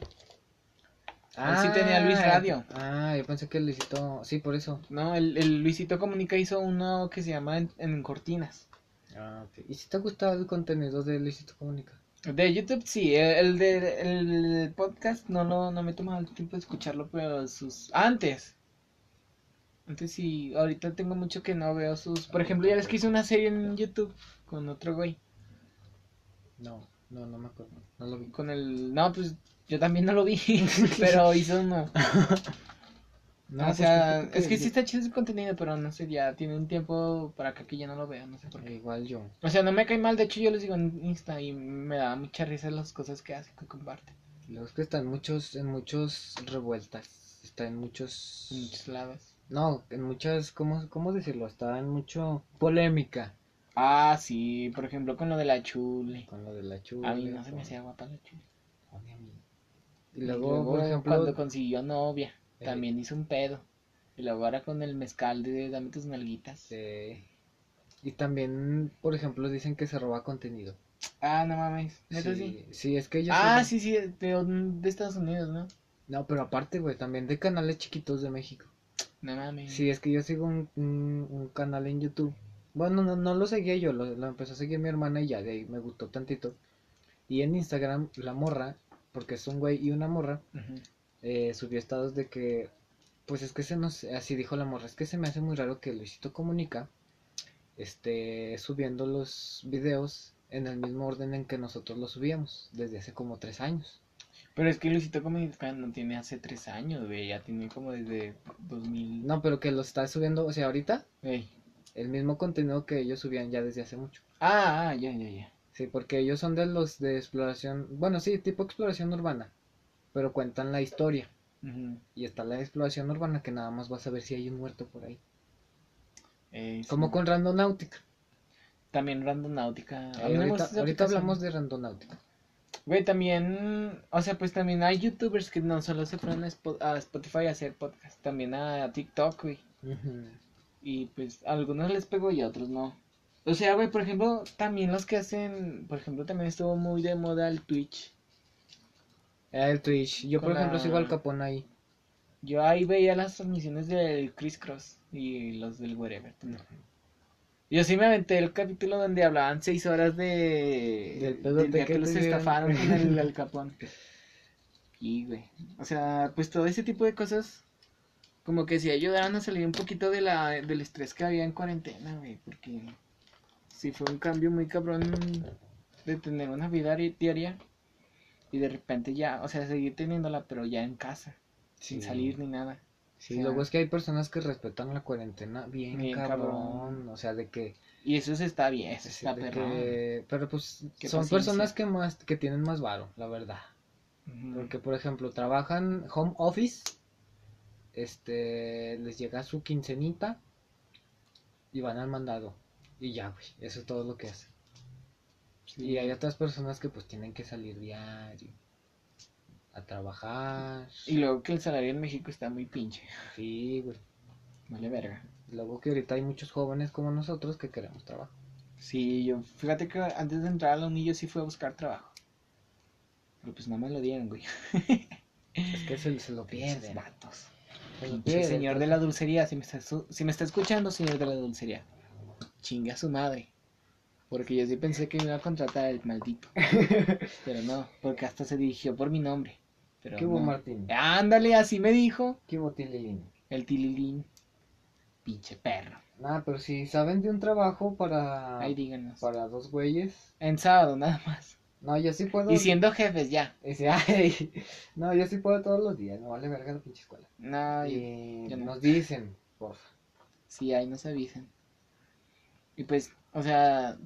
Él sí tenía Luis Radio. Ah, yo pensé que Luisito. Sí, por eso. No, el, el Luisito Comunica hizo uno que se llama En, en Cortinas. Ah, ok. ¿Y si te ha gustado el contenido de Luisito Comunica? De YouTube sí, el de el podcast no lo no me he tomado el tiempo de escucharlo, pero sus antes. Antes sí, ahorita tengo mucho que no veo sus, por ejemplo, ya les que hice una serie en YouTube con otro güey, No, no, no me acuerdo. No lo vi. con el no, pues Yo también no lo vi, pero hizo uno. No, o pues, sea, es que sí está chido ese contenido, pero no sé, ya tiene un tiempo para acá que ya no lo veo, no sé por qué. Igual yo. O sea, no me cae mal, de hecho yo les digo en Insta y me da mucha risa las cosas que hace, que comparte. Es que está en muchos, en muchos revueltas. Está en muchos. En muchos lados. No, en muchas, ¿cómo, cómo decirlo? Está en mucho polémica Ah, sí, por ejemplo con lo de la chule. con lo de la chula. A mí no se me hacía guapa la chule. con a mí. Y Y luego, por ejemplo, cuando consiguió novia, Eh. también hizo un pedo. Y luego ahora con el mezcal de dame tus nalguitas. eh, y también, por ejemplo, dicen que se roba contenido. Ah, no mames. ¿Neta sí? Sí, sí, es que ellos. Ah, sí, sí, de, de Estados Unidos, ¿no? No, pero aparte, güey, también de canales chiquitos de México. No mames. Sí, es que yo sigo un, un, un canal en YouTube. Bueno, no, no lo seguía yo, lo, lo empezó a seguir mi hermana y ya de ahí me gustó tantito. Y en Instagram, la morra, porque es un güey y una morra, eh, subió estados de que, pues es que se nos, así dijo la morra, es que se me hace muy raro que Luisito Comunica esté subiendo los videos en el mismo orden en que nosotros los subíamos, desde hace como tres años. Pero es que Luisito Comunica no tiene hace tres años, güey. Ya tiene como desde 2000. No, pero que lo está subiendo, o sea, ahorita. El mismo contenido que ellos subían ya desde hace mucho. Ah, ah, ya, ya, ya. Sí, porque ellos son de los de exploración, bueno, sí, tipo exploración urbana, pero cuentan la historia. Y está la exploración urbana que nada más vas a ver si hay un muerto por ahí. Eh, sí. Como con Randonáutica. También Randonáutica. Eh, ahorita ahorita hablamos de Randonáutica. Güey, también, o sea, pues también hay youtubers que no solo se fueron a Spo- a Spotify a hacer podcast, también a TikTok, güey. Y pues a algunos les pegó y a otros no. O sea, güey, por ejemplo, también los que hacen, por ejemplo, también estuvo muy de moda el Twitch. Eh, El Twitch. Yo, por ejemplo, la- sigo al Capón ahí. Yo ahí veía las transmisiones del Chris Cross y los del Wherever. Yo sí me aventé el capítulo donde hablaban seis horas de... Del pedote día que que los estafaron con el Al Capón. Y, güey, o sea, pues todo ese tipo de cosas como que sí ayudaron a salir un poquito de la, del estrés que había en cuarentena, güey, porque sí fue un cambio muy cabrón de tener una vida di- diaria y de repente ya, o sea, seguir teniéndola, pero ya en casa, sin Sí. salir ni nada. Sí, o sea, luego es que hay personas que respetan la cuarentena bien, Bien cabrón. cabrón. O sea, de que... Y eso se está bien, eso está que- Pero pues son paciencia. personas que más que tienen más varo, la verdad. Porque, por ejemplo, trabajan home office, este, les llega su quincenita y van al mandado. Y ya, güey, eso es todo lo que hacen. Sí. Y hay otras personas que pues tienen que salir diario a trabajar. Y luego que el salario en México está muy pinche. Sí, güey. Vale verga. Luego que ahorita hay muchos jóvenes como nosotros que queremos trabajo. Sí, yo, fíjate que antes de entrar a la uni yo sí fui a buscar trabajo. Pero pues no me lo dieron, güey. Es que se, se lo pierden. vatos. Pinche señor de la dulcería, si me, está, si me está escuchando, señor de la dulcería, chingue a su madre. Porque yo sí pensé que me iba a contratar el maldito. Pero no, porque hasta se dirigió por mi nombre. Pero ¿Qué hubo, no. Martín? Ándale, así me dijo ¿Qué hubo, Tililín? el tililín. Pinche perro. Nada, pero si saben de un trabajo para, Ahí díganos. para dos güeyes. En sábado, nada más. No, yo sí puedo. Y siendo jefes ya. Ay, no, yo sí puedo todos los días, no vale verga la pinche escuela. No, y- yo no. nos dicen, porfa. Sí, ahí nos avisan. Y pues, o sea,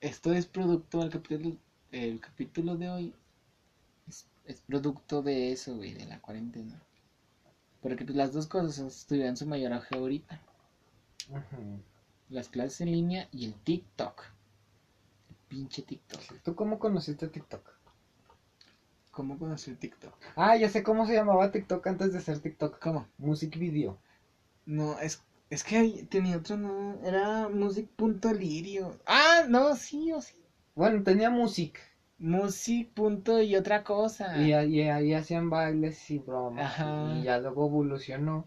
esto es producto del capítulo, el capítulo de hoy. Es, es producto de eso, güey, de la cuarentena. Porque pues las dos cosas estuvieron en su mayor auge ahorita. Las clases en línea y el TikTok. Pinche TikTok. ¿Tú cómo conociste TikTok? ¿Cómo conocí TikTok? Ah, ya sé cómo se llamaba TikTok antes de ser TikTok. ¿Cómo? Music Video. No, es, es que tenía otro no, era music.lirio. Ah, no, sí o sí. Bueno, tenía Music. Music. punto y otra cosa. Y, ahí- hacían bailes y bromas. Ajá. Y ya luego evolucionó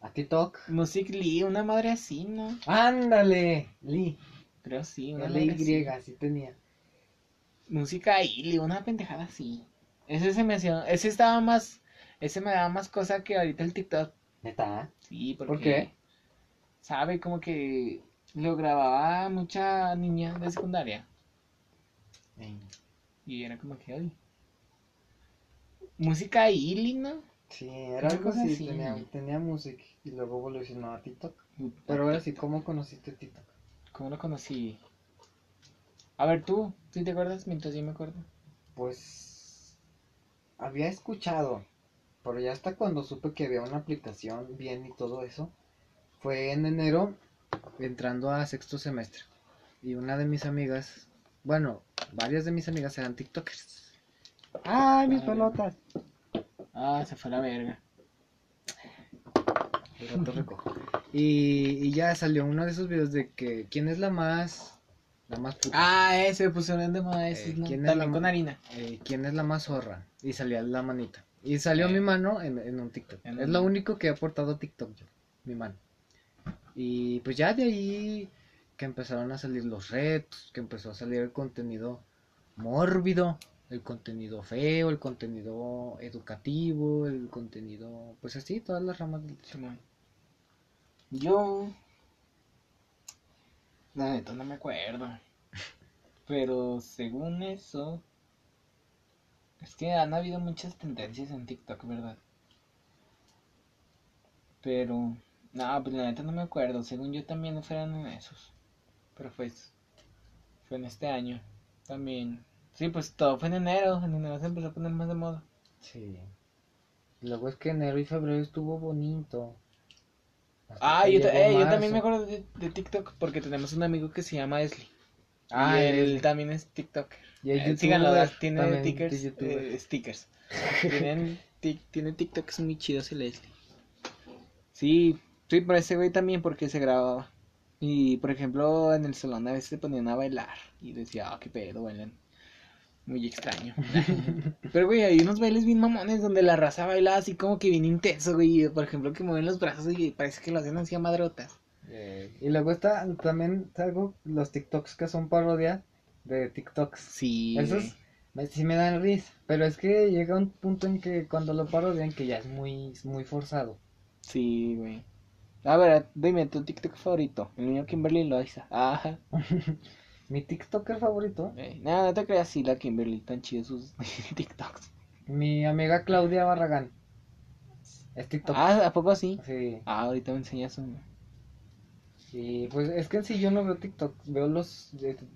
a TikTok. Music.ly, una madre así, ¿no? Ándale, Lee. Creo sí, una L Y, así. sí tenía. Música y una pendejada así. Ese se me hacía, ese estaba más, ese me daba más cosa que ahorita el TikTok. ¿Neta? Sí, porque. ¿Por qué? Sabe, como que lo grababa mucha niña de secundaria. Y era como que, ay. música Ili, ¿no? Sí, era algo así. tenía, tenía música y luego evolucionó a TikTok. Pero ahora sí, ¿cómo conociste TikTok? ¿Cómo lo conocí? A ver, tú, ¿sí te acuerdas? Mientras yo me acuerdo. Pues había escuchado, pero ya hasta cuando supe que había una aplicación bien y todo eso, fue en enero entrando a sexto semestre. Y una de mis amigas, bueno, varias de mis amigas eran TikTokers. ¡Ay, mis Ah. pelotas! Ah, se fue la verga. El rato recojo. Y, y ya salió uno de esos videos de que quién es la más, la más puta. Ah, ese pusieron de moda ese, Eh, ¿no? ¿quién es También la con harina. eh, quién es la más zorra. Y salía la manita. Y salió Eh. mi mano en, en un TikTok. En es un- lo único que he aportado a TikTok yo, mi mano. Y pues ya de ahí que empezaron a salir los retos, que empezó a salir el contenido mórbido, el contenido feo, el contenido educativo, el contenido, pues así, todas las ramas del. Yo. La neta no me acuerdo. Pero según eso. Es que han habido muchas tendencias en TikTok, ¿verdad? Pero. No, pues la neta no me acuerdo. Según yo también no fueron en esos. Pero fue. Fue en este año. También. Sí, pues todo fue en enero. En enero se empezó a poner más de moda. Sí. Luego es que enero y febrero estuvo bonito. Ah, yo, eh, yo también me acuerdo de, de TikTok porque tenemos un amigo que se llama Esli. Ah, y él también es TikToker. Y es Eh, síganlo, tiene tickers, es eh, stickers. Tienen tiene TikToks muy chidos el Leslie. Sí, sí, por ese güey también porque se grababa. Y por ejemplo, en el salón a veces se ponían a bailar y decía, ah, qué pedo, bailan. Muy extraño. Pero güey, hay unos bailes bien mamones donde la raza baila así como que bien intenso, güey. Por ejemplo, que mueven los brazos y parece que lo hacen así a madrotas. Eh, y luego está también algo los TikToks que son parodia de TikToks. Sí. Esos me- sí me dan risa, pero es que llega un punto en que cuando lo parodian que ya es muy muy forzado. Sí, güey. A ver, dime tu TikTok favorito. El mío Kimberly Loaiza. Ajá. Mi TikToker favorito, Eh, no, no te creas así la Kimberly, tan chido sus TikToks. mi amiga Claudia Barragán. Es TikTok. Ah, ¿a poco así? Sí. Ah, ahorita me enseñas uno. Y pues es que en sí yo no veo TikTok, veo los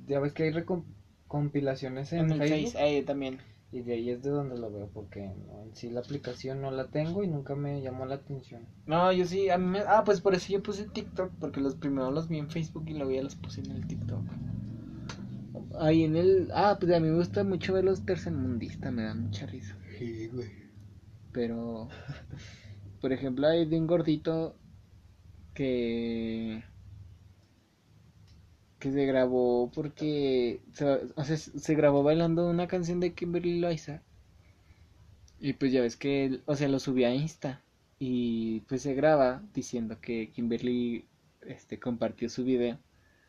ya ves que hay recom- compilaciones en, En el Facebook Face, eh, también. y de ahí es de donde lo veo porque no, en sí la aplicación no la tengo y nunca me llamó la atención. No, yo sí, a mí me... Ah, pues por eso yo puse TikTok, porque los primeros los vi en Facebook y luego ya los puse en el TikTok. Ahí en el... Ah, pues a mí me gusta mucho ver los tercermundistas, me dan mucha risa. Sí, güey. Pero, por ejemplo, hay de un gordito que que se grabó porque se, o sea, se grabó bailando una canción de Kimberly Loaiza y pues ya ves que o sea, lo subía a Insta y pues se graba diciendo que Kimberly este compartió su video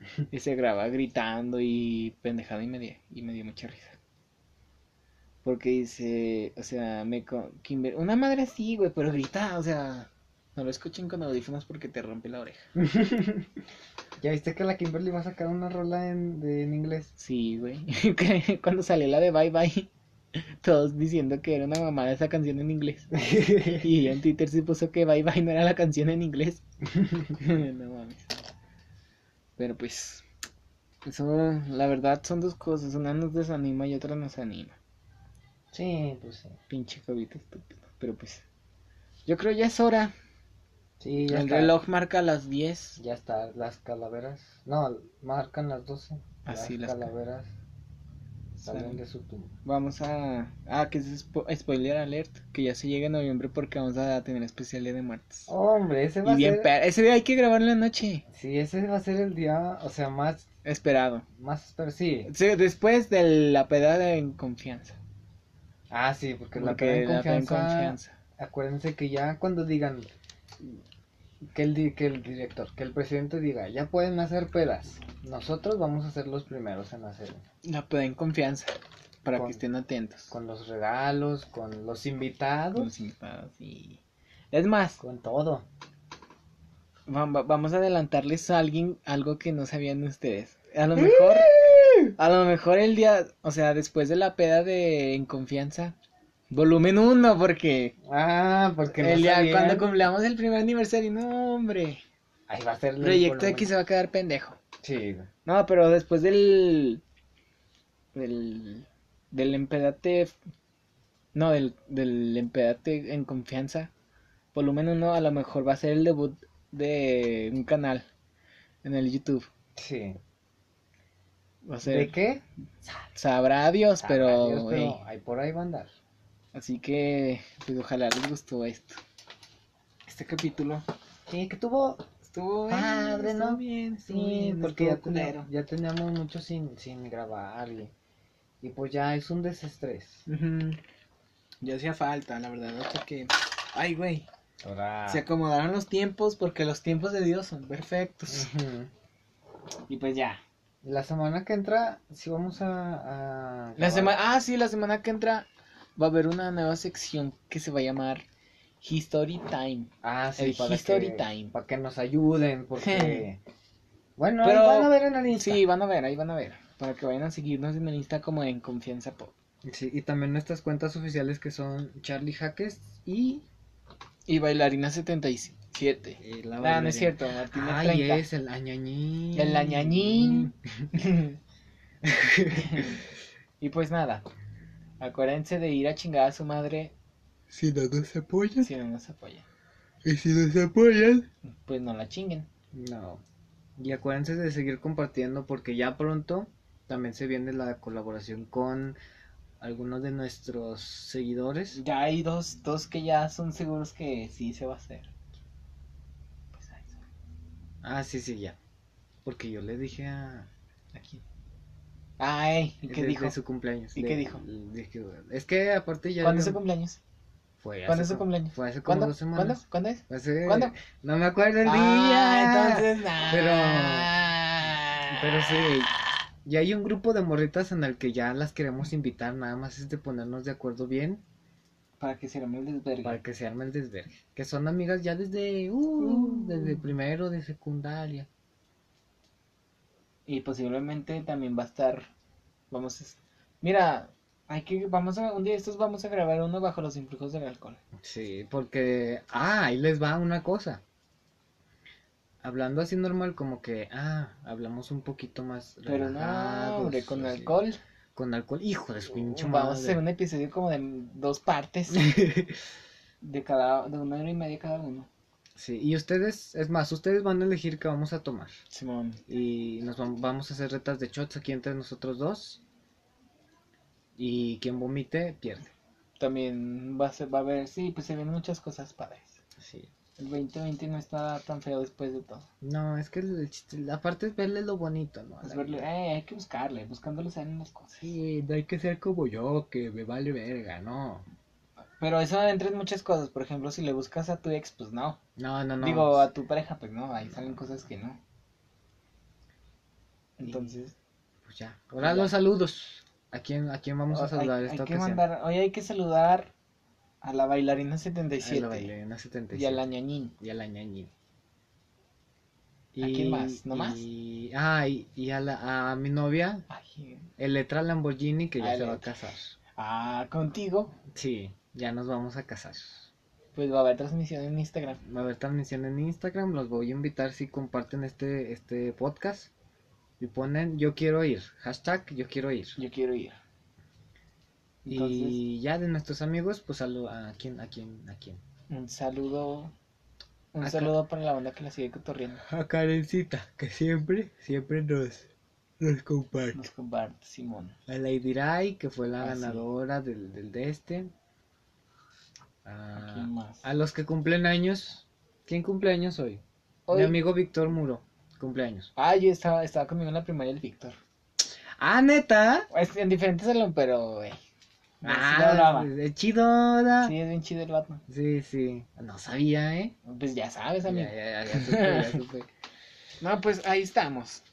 y se graba gritando y pendejada y me dio, y me dio mucha risa. Porque dice, o sea, me Kimber- una madre así, güey, pero grita, o sea, no lo escuchen con audífonos porque te rompe la oreja. ¿Ya viste que la Kimberly va a sacar una rola en, de- en inglés? Sí, güey. Cuando salió la de Bye Bye, todos diciendo que era una mamada esa canción en inglés. Y en Twitter se puso que Bye Bye no era la canción en inglés. no mames. Pero pues, eso, la verdad son dos cosas. Una nos desanima y otra nos anima. Sí, pues sí. Pinche cobito estúpido. Pero pues, yo creo ya es hora. Sí, ya El está. reloj marca las 10. Ya está, las calaveras. No, marcan las 12. Así las las ca- calaveras de su. Vamos a... Ah, que es spo- spoiler alert. Que ya se llega en noviembre porque vamos a tener especial Día de muertes. Hombre, ese va y a bien ser. per- Ese día hay que grabarlo en la noche. Sí, ese va a ser el día, o sea, más. Esperado. más pero sí. Sí, después de la pedada en confianza. Ah, sí, porque, la Porque la peda en confianza. Acuérdense que ya cuando digan. Que el, que el director, que el presidente diga, ya pueden hacer pedas. Nosotros vamos a ser los primeros en hacerlo. La peda en confianza. Para Con- que estén atentos. Con los regalos, con los invitados, Con los invitados y... Es más, con todo. va- va- vamos a adelantarles a alguien algo que no sabían ustedes. A lo mejor, a lo mejor el día, o sea, después de la peda de en confianza, Volumen 1, porque Ah, porque no el día cuando cumplamos el primer aniversario, no, hombre. Ahí va a ser el Proyecto volumen. X se va a quedar pendejo. Sí. No, pero después del. del. del empedate. No, del, del empedate en confianza. Volumen 1 a lo mejor va a ser el debut de un canal en el YouTube. sí. Va a ser. ¿De qué? Sabrá Dios, pero. Dios, pero ahí por ahí va a andar. Así que. Pues ojalá les gustó esto. Este capítulo. Sí, que tuvo Estuvo Padre, estuvo ¿no? bien, Sí, bien, porque ya, culero. ya teníamos mucho sin, sin grabar y, y pues ya es un desestrés. Ya hacía falta, la verdad, hasta que... Ay, güey. Se acomodaron los tiempos porque los tiempos de Dios son perfectos. Y pues ya. La semana que entra sí vamos a... a La semana... Ah, sí, la semana que entra va a haber una nueva sección que se va a llamar History Time. Ah, sí, el para History que, Time. Para que nos ayuden, porque... bueno, Pero- ahí van a ver en el Insta. Sí, van a ver, ahí van a ver. Para que vayan a seguirnos en el Insta como en Confianza Pop. Sí, y también nuestras cuentas oficiales que son Charlie Jaques y... Y Bailarina 77. y la Ah, no es cierto, Martina Ay, 30. es el añañín. El añañín. y pues nada. Acuérdense de ir a chingar a su madre Si no nos apoyan. si no nos apoyan. Y si nos apoyan. Pues no la chinguen. No. Y acuérdense de seguir compartiendo porque ya pronto también se viene la colaboración con algunos de nuestros seguidores. Ya hay dos, dos que ya son seguros que sí se va a hacer. Pues ahí son. Ah, sí, sí, ya. Porque yo le dije a... Aquí. Ay, ¿y qué de- dijo? De su cumpleaños. ¿Y Le- qué dijo? es que aparte ya... ¿Cuándo es su cumpleaños? Fue hace ¿Cuándo es su cumpleaños? Fue hace como ¿Cuándo? dos semanas. ¿Cuándo? ¿Cuándo es? Hace- ¿Cuándo? No me acuerdo el día. Ah, entonces nada. Pero- Pero sí, ya hay un grupo de morritas en el que ya las queremos invitar, nada más es de ponernos de acuerdo bien Para que se arme el desvergue. para que se arme el desvergue. Que son amigas ya desde, uh, Uh. desde primero de secundaria. Y posiblemente también va a estar. Vamos a. Mira, hay que. Vamos a. Un día estos vamos a grabar uno bajo los influjos del alcohol. Sí, porque, ah, ahí les va una cosa. Hablando así normal, como que, ah, hablamos un poquito más Pero no, hombre, con así. alcohol. Con alcohol, hijo de su pinche Vamos a hacer un episodio como de dos partes. de cada. De una hora y media cada uno. Sí, y ustedes, es más, ustedes van a elegir qué vamos a tomar. Simón. Y nos vam- vamos a hacer retas de shots aquí entre nosotros dos. Y quien vomite, pierde. También va a ser, va a haber. Sí, pues se vienen muchas cosas padres. Sí. El 2020 no está tan feo después de todo. No, es que el, chiste- aparte es verle lo bonito, ¿no? Es verle, eh, hay que buscarle, buscándole salen las cosas. Sí, no hay que ser como yo, que me vale verga, no. Pero eso entra en muchas cosas. Por ejemplo, si le buscas a tu ex, pues no. No, no, no. Digo, a tu pareja, pues no. Ahí salen cosas que no. Entonces, Pues ya. Ahora Ya. los saludos. ¿A quién, a quién vamos a hay, saludar hay esta que mandar, hoy hay que saludar a la bailarina A 77 la bailarina 77. y a la ñañín. y a la ñañín. ¿A quién más? ¿No más? y- Ah, y, y a, la, a mi novia, Ay, Eletra Lamborghini, que ya A se va a casar. ah, contigo, Sí, ya nos vamos a casar. pues va a haber transmisión en Instagram. Va a haber transmisión en Instagram, los voy a invitar si comparten este, este podcast. Y ponen yo quiero ir, hashtag yo quiero ir. Yo quiero ir. Entonces, Y ya de nuestros amigos, pues a, lo- a quién, a quién, a quién. un saludo. Un saludo para la banda que la sigue cotorriendo. A Karencita, que siempre, siempre nos, nos comparte. Nos comparte, Simón. A Lady Rai, que fue la Ah, sí. ganadora del, del de este. ¿A A, quién más? a los que cumplen años. ¿Quién cumple años hoy? Hoy- Mi amigo Víctor Muro. Cumpleaños. Ah, yo estaba, estaba conmigo en la primaria el Víctor. Ah, neta. Es en diferente salón, pero, güey. Sí Ah, es chido. da. Sí, es bien chido el vato. Sí, sí. No sabía, ¿eh? Pues ya sabes, amigo. ya, ya, ya supe, ya supe. No, pues ahí estamos.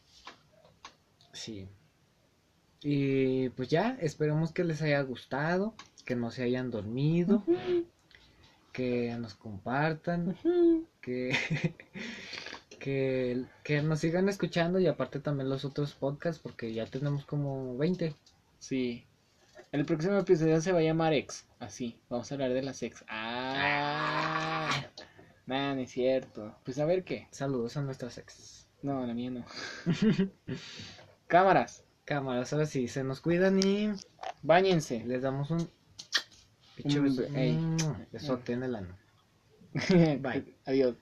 Sí. Y pues ya, esperemos que les haya gustado, que no se hayan dormido, que nos compartan, que, que, que nos sigan escuchando y aparte también los otros podcasts porque ya tenemos como 20. Sí. El próximo episodio se va a llamar ex. Así, vamos a hablar de las ex. Ah. Nah, no es cierto. Pues a ver qué. Saludos a nuestras ex. No, la mía no. Cámaras, Cámaras, ahora sí, se nos cuidan y bañense. les damos un pinche beso- be- ey. un besote en el ano. Bye. Adiós.